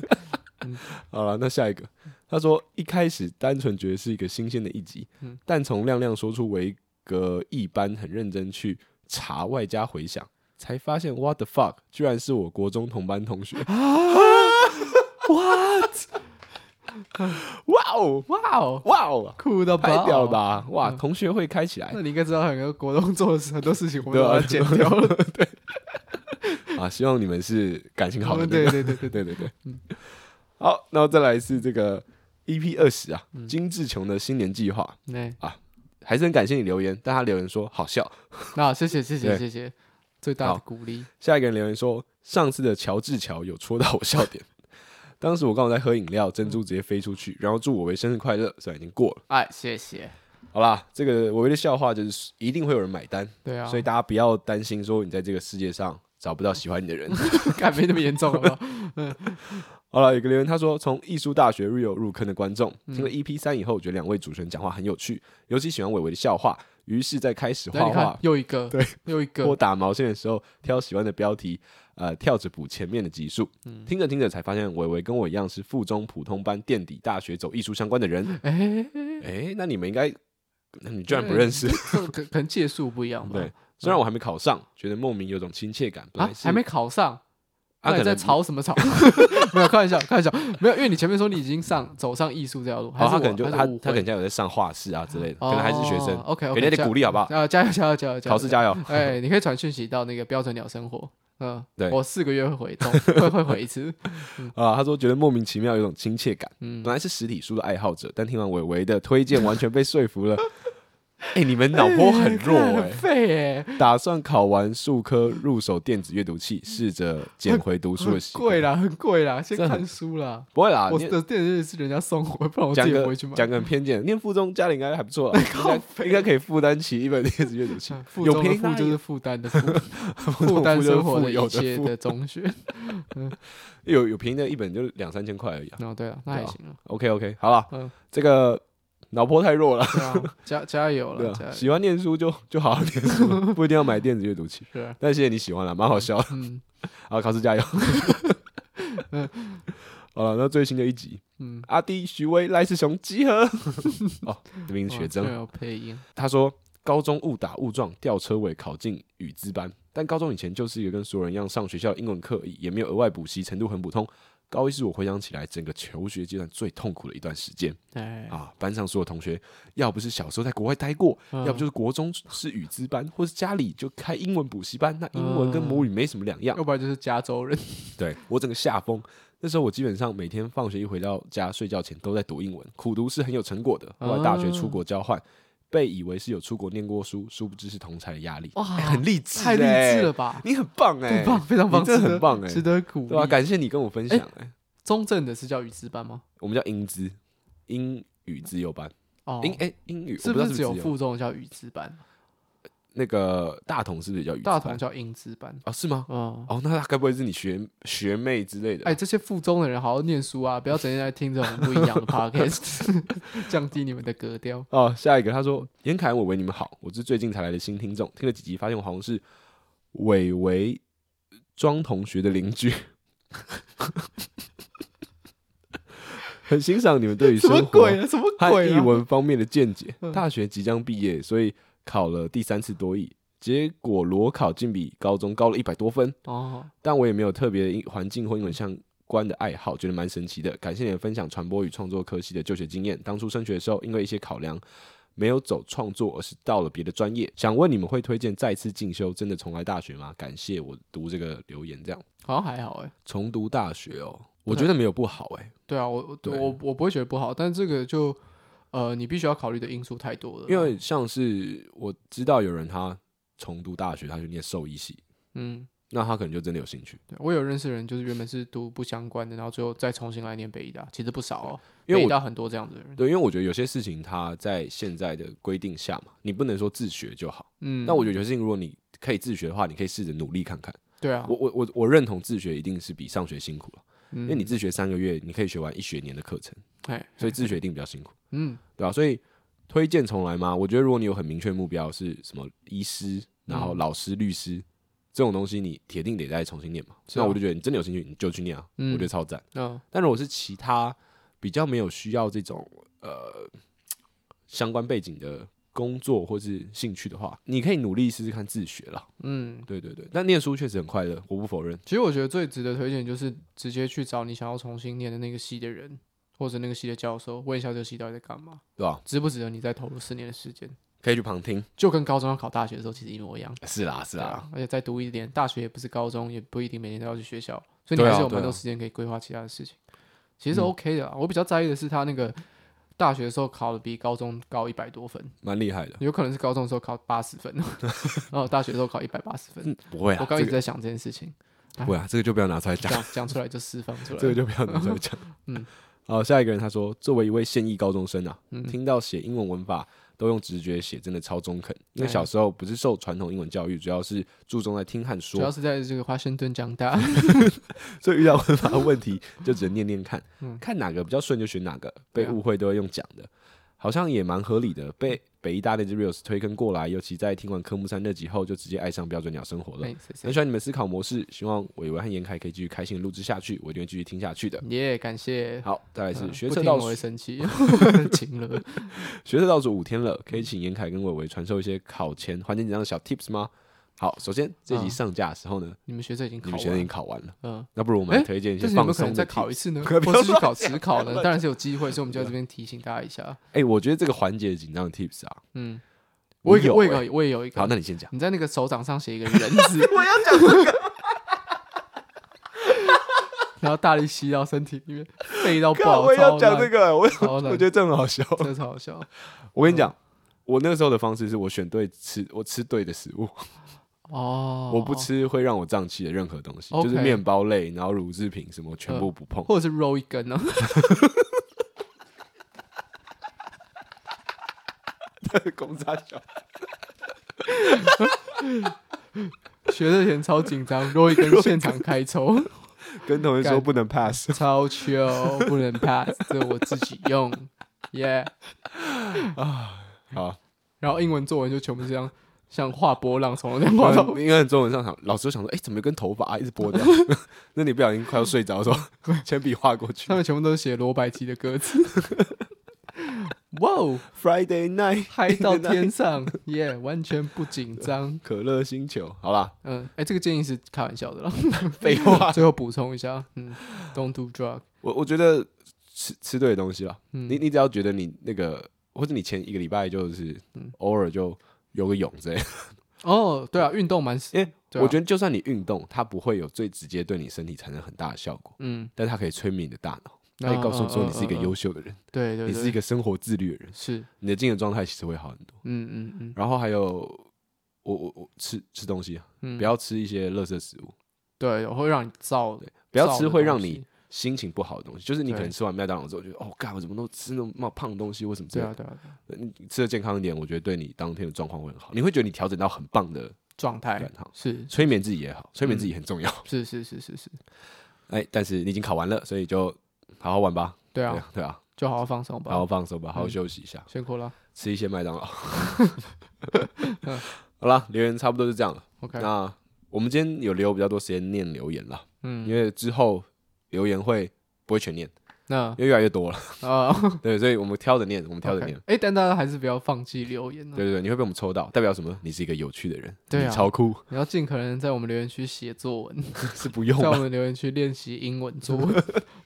嗯，好了，那下一个，他说一开始单纯觉得是一个新鲜的一集，嗯，但从亮亮说出维格一般很认真去查外加回想，才发现 what the fuck，居然是我国中同班同学啊！What？哇哦，哇哦，哇哦，酷到太屌了吧！哇，同学会开起来，那你应该知道很多国中做的很多事情，我们都要剪掉了。对，啊，希望你们是感情好的。对对对对对对对。嗯，好，那再来是这个 EP 二十啊，金志琼的新年计划。啊，还是很感谢你留言，但他留言说好笑。那谢谢谢谢谢谢，最大的鼓励。下一个人留言说，上次的乔治乔有戳到我笑点。当时我刚好在喝饮料，珍珠直接飞出去，然后祝我为生日快乐，虽然已经过了。哎，谢谢。好啦，这个我为的笑话就是一定会有人买单，对啊，所以大家不要担心说你在这个世界上找不到喜欢你的人，看没那么严重 好不好？嗯，好了，有个留言他说，从艺术大学 Real 入坑的观众，听了 EP 三以后，我觉得两位主持人讲话很有趣，尤其喜欢伟伟的笑话，于是，在开始画画，又一个，对，又一个，或打毛线的时候，挑喜欢的标题。呃，跳着补前面的集数，嗯、听着听着才发现，伟伟跟我一样是附中普通班垫底，大学走艺术相关的人。哎哎、欸欸，那你们应该，那你居然不认识？可可能届数不一样吧？对，虽然我还没考上，觉得莫名有种亲切感。啊，还没考上？啊，你在吵什么吵？没有开玩笑，开玩笑，没有，因为你前面说你已经上走上艺术这条路，还是他可能就他他可能有在上画室啊之类的，可能还是学生。OK，给点点鼓励好不好？啊，加油加油加油！考试加油！哎，你可以传讯息到那个标准鸟生活。嗯，对，我四个月会回，会会回一次。啊，他说觉得莫名其妙有种亲切感。嗯，本来是实体书的爱好者，但听完伟伟的推荐，完全被说服了。哎，你们脑波很弱哎，废哎！打算考完数科入手电子阅读器，试着捡回读书的习惯。贵啦，很贵啦，先看书啦。不会啦，我的电子阅读是人家送我，不然我自己回去买。讲个很偏见，念附中家里应该还不错，应该应该可以负担起一本电子阅读器。有便宜就是负担的负，负担生活的一切的中学。有有便宜的一本就两三千块而已啊。哦，对啊，那还行了。OK OK，好了，嗯，这个。脑波太弱了，加加油了。喜欢念书就 就好好念书，不一定要买电子阅读器。是，但谢谢你喜欢了，蛮好笑的。嗯，好，考试加油。嗯，好了，那最新的一集，嗯，阿弟、徐威、赖世雄集合。哦，这名学生有配音。他说，高中误打误撞吊车尾考进语资班，但高中以前就是一个跟所有人一样上学校英文课，也没有额外补习，程度很普通。高一是我回想起来整个求学阶段最痛苦的一段时间。哎啊，班上所有同学，要不是小时候在国外待过，嗯、要不就是国中是语资班，或是家里就开英文补习班，那英文跟母语没什么两样。要不然就是加州人。对，我整个下风。那时候我基本上每天放学一回到家睡觉前都在读英文，苦读是很有成果的。后来大学出国交换。嗯被以为是有出国念过书，殊不知是同才的压力。哇，很励志，太励志了吧！你很棒哎，很棒，非常棒，真的很棒哎，值得鼓励。对啊，感谢你跟我分享哎。中正的是叫语资班吗？我们叫英资，英语资优班。哦，英哎，英语是不是只有附中叫语资班？那个大同是不是叫？大同叫英资班哦，是吗？嗯，哦，那他该不会是你学学妹之类的？哎，这些附中的人好好念书啊，不要整天在听这种不一样的 podcast，降低你们的格调。哦，下一个他说：“严凯、伟伟，你们好，我是最近才来的新听众，听了几集，发现我好像是伟伟庄同学的邻居，很欣赏你们对于生活和艺文方面的见解。大学即将毕业，所以。”考了第三次多益，结果裸考竟比高中高了一百多分哦。但我也没有特别环境或英文相关的爱好，觉得蛮神奇的。感谢你的分享，传播与创作科系的就学经验。当初升学的时候，因为一些考量，没有走创作，而是到了别的专业。想问你们会推荐再次进修，真的重来大学吗？感谢我读这个留言，这样好像还好哎。重读大学哦，我觉得没有不好哎。对啊，我对我我不会觉得不好，但这个就。呃，你必须要考虑的因素太多了。因为像是我知道有人他重读大学，他就念兽医系，嗯，那他可能就真的有兴趣。对，我有认识人，就是原本是读不相关的，然后最后再重新来念北医大，其实不少哦。因为北医大很多这样子的人。对，因为我觉得有些事情他在现在的规定下嘛，你不能说自学就好。嗯，那我觉得有些事情如果你可以自学的话，你可以试着努力看看。对啊，我我我我认同自学一定是比上学辛苦了。因为你自学三个月，你可以学完一学年的课程，所以自学一定比较辛苦，嗯，对吧？所以推荐重来吗？我觉得如果你有很明确目标是什么医师，然后老师、律师这种东西，你铁定得再重新念嘛。那我就觉得你真的有兴趣，你就去念啊，我觉得超赞。但如果是其他比较没有需要这种呃相关背景的。工作或是兴趣的话，你可以努力试试看自学啦。嗯，对对对，但念书确实很快乐，我不否认。其实我觉得最值得推荐就是直接去找你想要重新念的那个系的人，或者那个系的教授，问一下这个系到底在干嘛，对吧？值不值得你再投入四年的时间？可以去旁听，就跟高中要考大学的时候其实一模一样。是啦，是啦，啊、而且再读一点，大学也不是高中，也不一定每天都要去学校，所以你还是有蛮多时间可以规划其他的事情。其实是 OK 的、我比较在意的是他那个大学的时候考的比高中高一百多分，蛮厉害的。有可能是高中的时候考八十分，然后大学的时候考一百八十分、嗯。不会啊，我刚一直在想这件事情。不会啊，这个就不要拿出来讲，讲出来就释放出 来。这个就不要拿出来讲。嗯，好，下一个人他说，作为一位现役高中生啊，嗯、听到写英文文法。都用直觉写，真的超中肯。因为小时候不是受传统英文教育，主要是注重在听和说。主要是在这个华盛顿长大，所以遇到文法的问题就只能念念看，嗯、看哪个比较顺就选哪个。被误会都会用讲的。好像也蛮合理的，被北医大那只 reels 推坑过来，尤其在听完科目三那集后，就直接爱上标准鸟生活了。很喜欢你们思考模式，希望伟伟和严凯可以继续开心的录制下去，我一定会继续听下去的。耶，感谢。好，再来是学车倒数，生气，停了。学车倒数五天了，可以请严凯跟伟伟传授一些考前环境紧张的小 tips 吗？好，首先这集上架的时候呢，你们学生已经考，你们学生已经考完了，嗯，那不如我们推荐一些放松的。再考一次呢？或是去考指考呢？当然是有机会，所以我们就在这边提醒大家一下。哎，我觉得这个环节紧张的 tips 啊，嗯，我有，我有，我也有一个。好，那你先讲。你在那个手掌上写一个人字，我要讲这个，然后大力吸到身体里面，背到不好。我要讲这个，我我觉得这很好笑，真的超好笑。我跟你讲，我那个时候的方式是我选对吃，我吃对的食物。哦，我不吃会让我胀气的任何东西，就是面包类，然后乳制品什么全部不碰，或者是肉一根呢？公差小，学的前超紧张，肉一根现场开抽，跟同学说不能 pass，超糗不能 pass，这我自己用，耶啊。好，然后英文作文就全部是这样。像画波浪从那边画到，应该中文上场，老师就想说，哎、欸，怎么有根头发、啊、一直拨掉？那你不小心快要睡着的时候，铅笔画过去，他们全部都是写罗百吉的歌词。哇哦，Friday night，嗨到天上，耶，yeah, 完全不紧张。可乐星球，好啦，嗯，哎、欸，这个建议是开玩笑的啦，废话。最后补充一下，嗯，Don't do drug。我我觉得吃吃对的东西啦，嗯、你你只要觉得你那个，或者你前一个礼拜就是，嗯，偶尔就。游个泳之类 哦，对啊，运动蛮，因为我觉得就算你运动，它不会有最直接对你身体产生很大的效果，嗯，但它可以催眠你的大脑，它可以告诉你说你是一个优秀的人，对对，你是一个生活自律的人，是，你的精神状态其实会好很多，嗯嗯嗯，然后还有我我我吃吃东西啊，不要吃一些垃圾食物，对，会让你燥，不要吃会让你。心情不好的东西，就是你可能吃完麦当劳之后，觉得哦，干我怎么都吃那么胖的东西？为什么这样？对啊，对啊，你吃的健康一点，我觉得对你当天的状况会很好。你会觉得你调整到很棒的状态，是催眠自己也好，催眠自己很重要。是是是是是。哎，但是你已经考完了，所以就好好玩吧。对啊，对啊，就好好放松吧，好好放松吧，好好休息一下。辛苦了，吃一些麦当劳。好了，留言差不多就这样了。OK，那我们今天有留比较多时间念留言了，嗯，因为之后留言会。不会全念，那因为越来越多了啊。对，所以我们挑着念，我们挑着念。哎，但大家还是不要放弃留言。对对对，你会被我们抽到，代表什么？你是一个有趣的人，对，超酷。你要尽可能在我们留言区写作文，是不用。在我们留言区练习英文作文，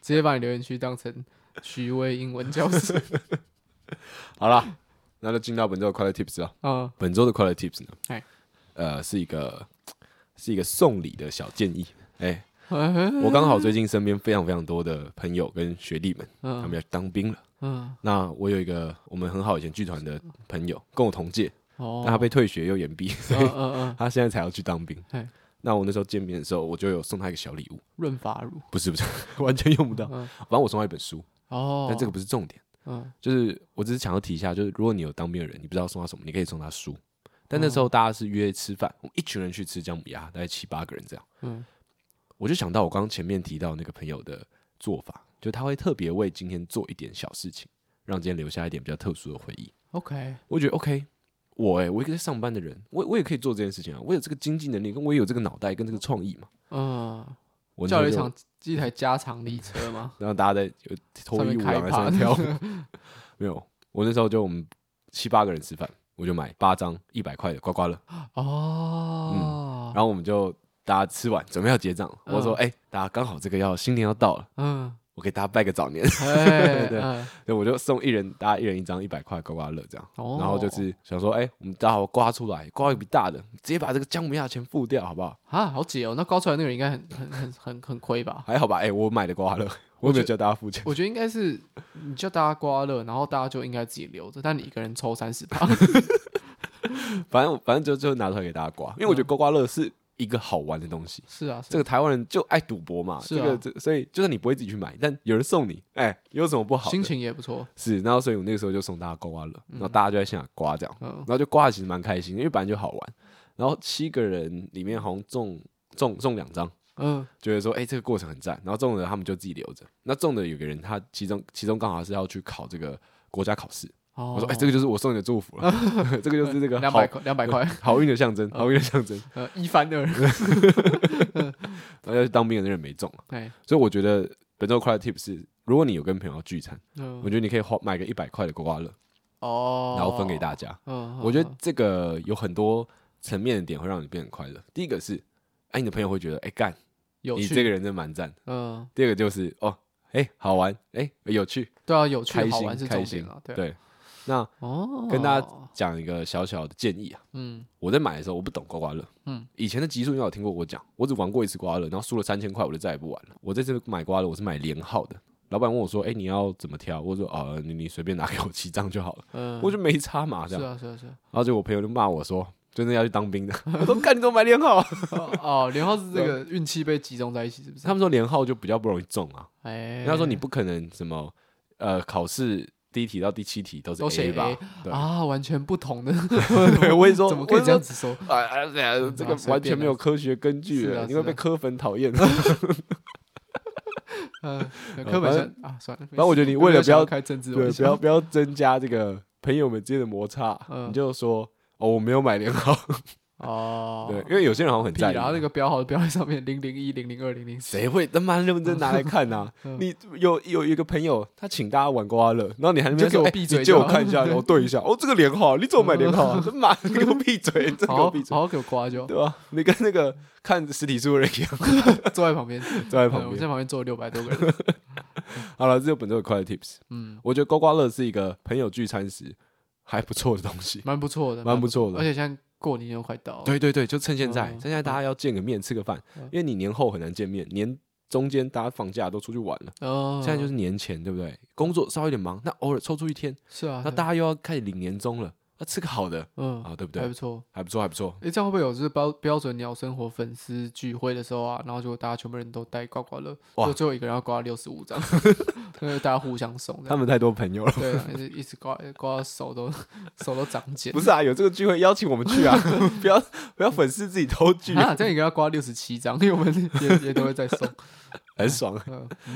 直接把你留言区当成徐威英文教室。好了，那就进到本周的快乐 Tips 了。嗯，本周的快乐 Tips 呢？呃，是一个是一个送礼的小建议。哎。我刚好最近身边非常非常多的朋友跟学弟们，他们要当兵了。嗯，那我有一个我们很好以前剧团的朋友，跟我同届，那他被退学又延毕，所以他现在才要去当兵。那我那时候见面的时候，我就有送他一个小礼物，润发乳，不是不是，完全用不到。反正我送他一本书。哦，但这个不是重点。嗯，就是我只是想要提一下，就是如果你有当兵的人，你不知道送他什么，你可以送他书。但那时候大家是约吃饭，我们一群人去吃姜母鸭，大概七八个人这样。嗯。我就想到我刚刚前面提到那个朋友的做法，就他会特别为今天做一点小事情，让今天留下一点比较特殊的回忆。OK，我觉得 OK，我哎、欸，我一个在上班的人，我我也可以做这件事情啊，我有这个经济能力，跟我也有这个脑袋跟这个创意嘛。嗯，我叫了一场一台加长力车吗？然后大家在有脱衣舞啊，上面跳。没有，我那时候就我们七八个人吃饭，我就买八张一百块的刮刮乐。哦，嗯，然后我们就。大家吃完准备要结账，我说：“哎，大家刚好这个要新年要到了，嗯，我我给大家拜个早年，对，对，我就送一人，大家一人一张一百块刮刮乐这样，然后就是想说，哎，我们大家刮出来，刮一笔大的，直接把这个姜母鸭钱付掉，好不好？啊，好解哦，那刮出来那个人应该很 很很很很亏吧？还好吧？哎，我买的刮乐，我没有叫大家付钱，我觉得应该是你叫大家刮乐，然后大家就应该自己留着，但你一个人抽三十趴。反正反正就就拿出来给大家刮，因为我觉得刮刮乐是一个好玩的东西。是啊，这个台湾人就爱赌博嘛。这个这所以就算你不会自己去买，但有人送你，哎，有什么不好？心情也不错。是，然后所以我那个时候就送大家刮刮乐，然后大家就在现场刮这样，然后就刮的其实蛮开心，因为本来就好玩。然后七个人里面好像中中中两张，嗯，觉得说哎这个过程很赞。然后中的他们就自己留着。那中的有个人他其中其中刚好是要去考这个国家考试。我说：“哎，这个就是我送你的祝福了，这个就是这个两百块，两百块 好运的象征，好运的象征。呃，一翻二，然后要去当兵的那人没中，所以我觉得本周快乐 Tips 是，如果你有跟朋友聚餐，我觉得你可以花买个一百块的刮刮乐，哦，然后分给大家。我觉得这个有很多层面的点会让你变得快乐。第一个是，哎，你的朋友会觉得，哎，干，你这个人真蛮赞。嗯。第二个就是，哦，哎，好玩，哎，有趣。对啊，有趣，开心，开心啊，对。”那跟大家讲一个小小的建议啊，嗯，我在买的时候我不懂刮刮乐，嗯，以前的集数应该有听过我讲，我只玩过一次刮刮乐，然后输了三千块，我就再也不玩了。我这次买刮刮乐我是买连号的，老板问我说：“哎，你要怎么挑？”我说：“啊，你你随便拿给我七张就好了。”嗯，我就没差嘛，这样。是啊是啊是。然后就我朋友就骂我说：“真的要去当兵的。”我说：“看你怎么买连号？”哦，连号是这个运气被集中在一起，是不是？他们说连号就比较不容易中啊。哎，他说你不可能什么呃考试。第一题到第七题都是 A 吧？啊，完全不同的。我跟你说，怎么可以这样子说？哎哎呀，这个完全没有科学根据，你会被科粉讨厌。嗯，科粉啊，算了。反正我觉得你为了不要开政治，对，不要不要增加这个朋友们之间的摩擦，你就说哦，我没有买连号。哦，对，因为有些人好像很在意，然后那个标号的标在上面零零一零零二零零，谁会他妈认真拿来看呢？你有有一个朋友，他请大家玩刮刮乐，然后你还没给我闭嘴，借我看一下，然后对一下，哦，这个连号，你怎么买连号啊？妈，你给我闭嘴，真给我闭嘴，好好给我刮就，对吧？你跟那个看实体书的人一样，坐在旁边，坐在旁边，我在旁边坐了六百多个人。好了，这就本周的快乐 Tips。嗯，我觉得刮刮乐是一个朋友聚餐时还不错的东西，蛮不错的，蛮不错的，而且像。过年又快到了，对对对，就趁现在，趁现在大家要见个面，吃个饭，因为你年后很难见面，年中间大家放假都出去玩了，现在就是年前，对不对？工作稍微有点忙，那偶尔抽出一天，是啊，那大家又要开始领年终了。那吃个好的，嗯啊，对不对？还不错，还不错，还不错。哎，这样会不会有就是标标准鸟生活粉丝聚会的时候啊，然后就大家全部人都带刮刮乐，就最后一个人要刮六十五张，因为大家互相送。他们太多朋友了，对，一直一直刮刮到手都手都长茧。不是啊，有这个聚会邀请我们去啊，不要不要粉丝自己偷聚啊，这样一个要刮六十七张，因为我们也也都会再送。很爽，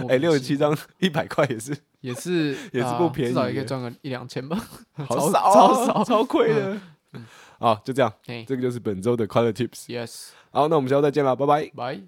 哎，六十七张一百块也是，也是 也是不便宜，至少也可以赚个一两千吧，好少，超少，超亏的。好，就这样，这个就是本周的快乐 Tips。Yes，好，那我们下周再见了，拜拜，拜。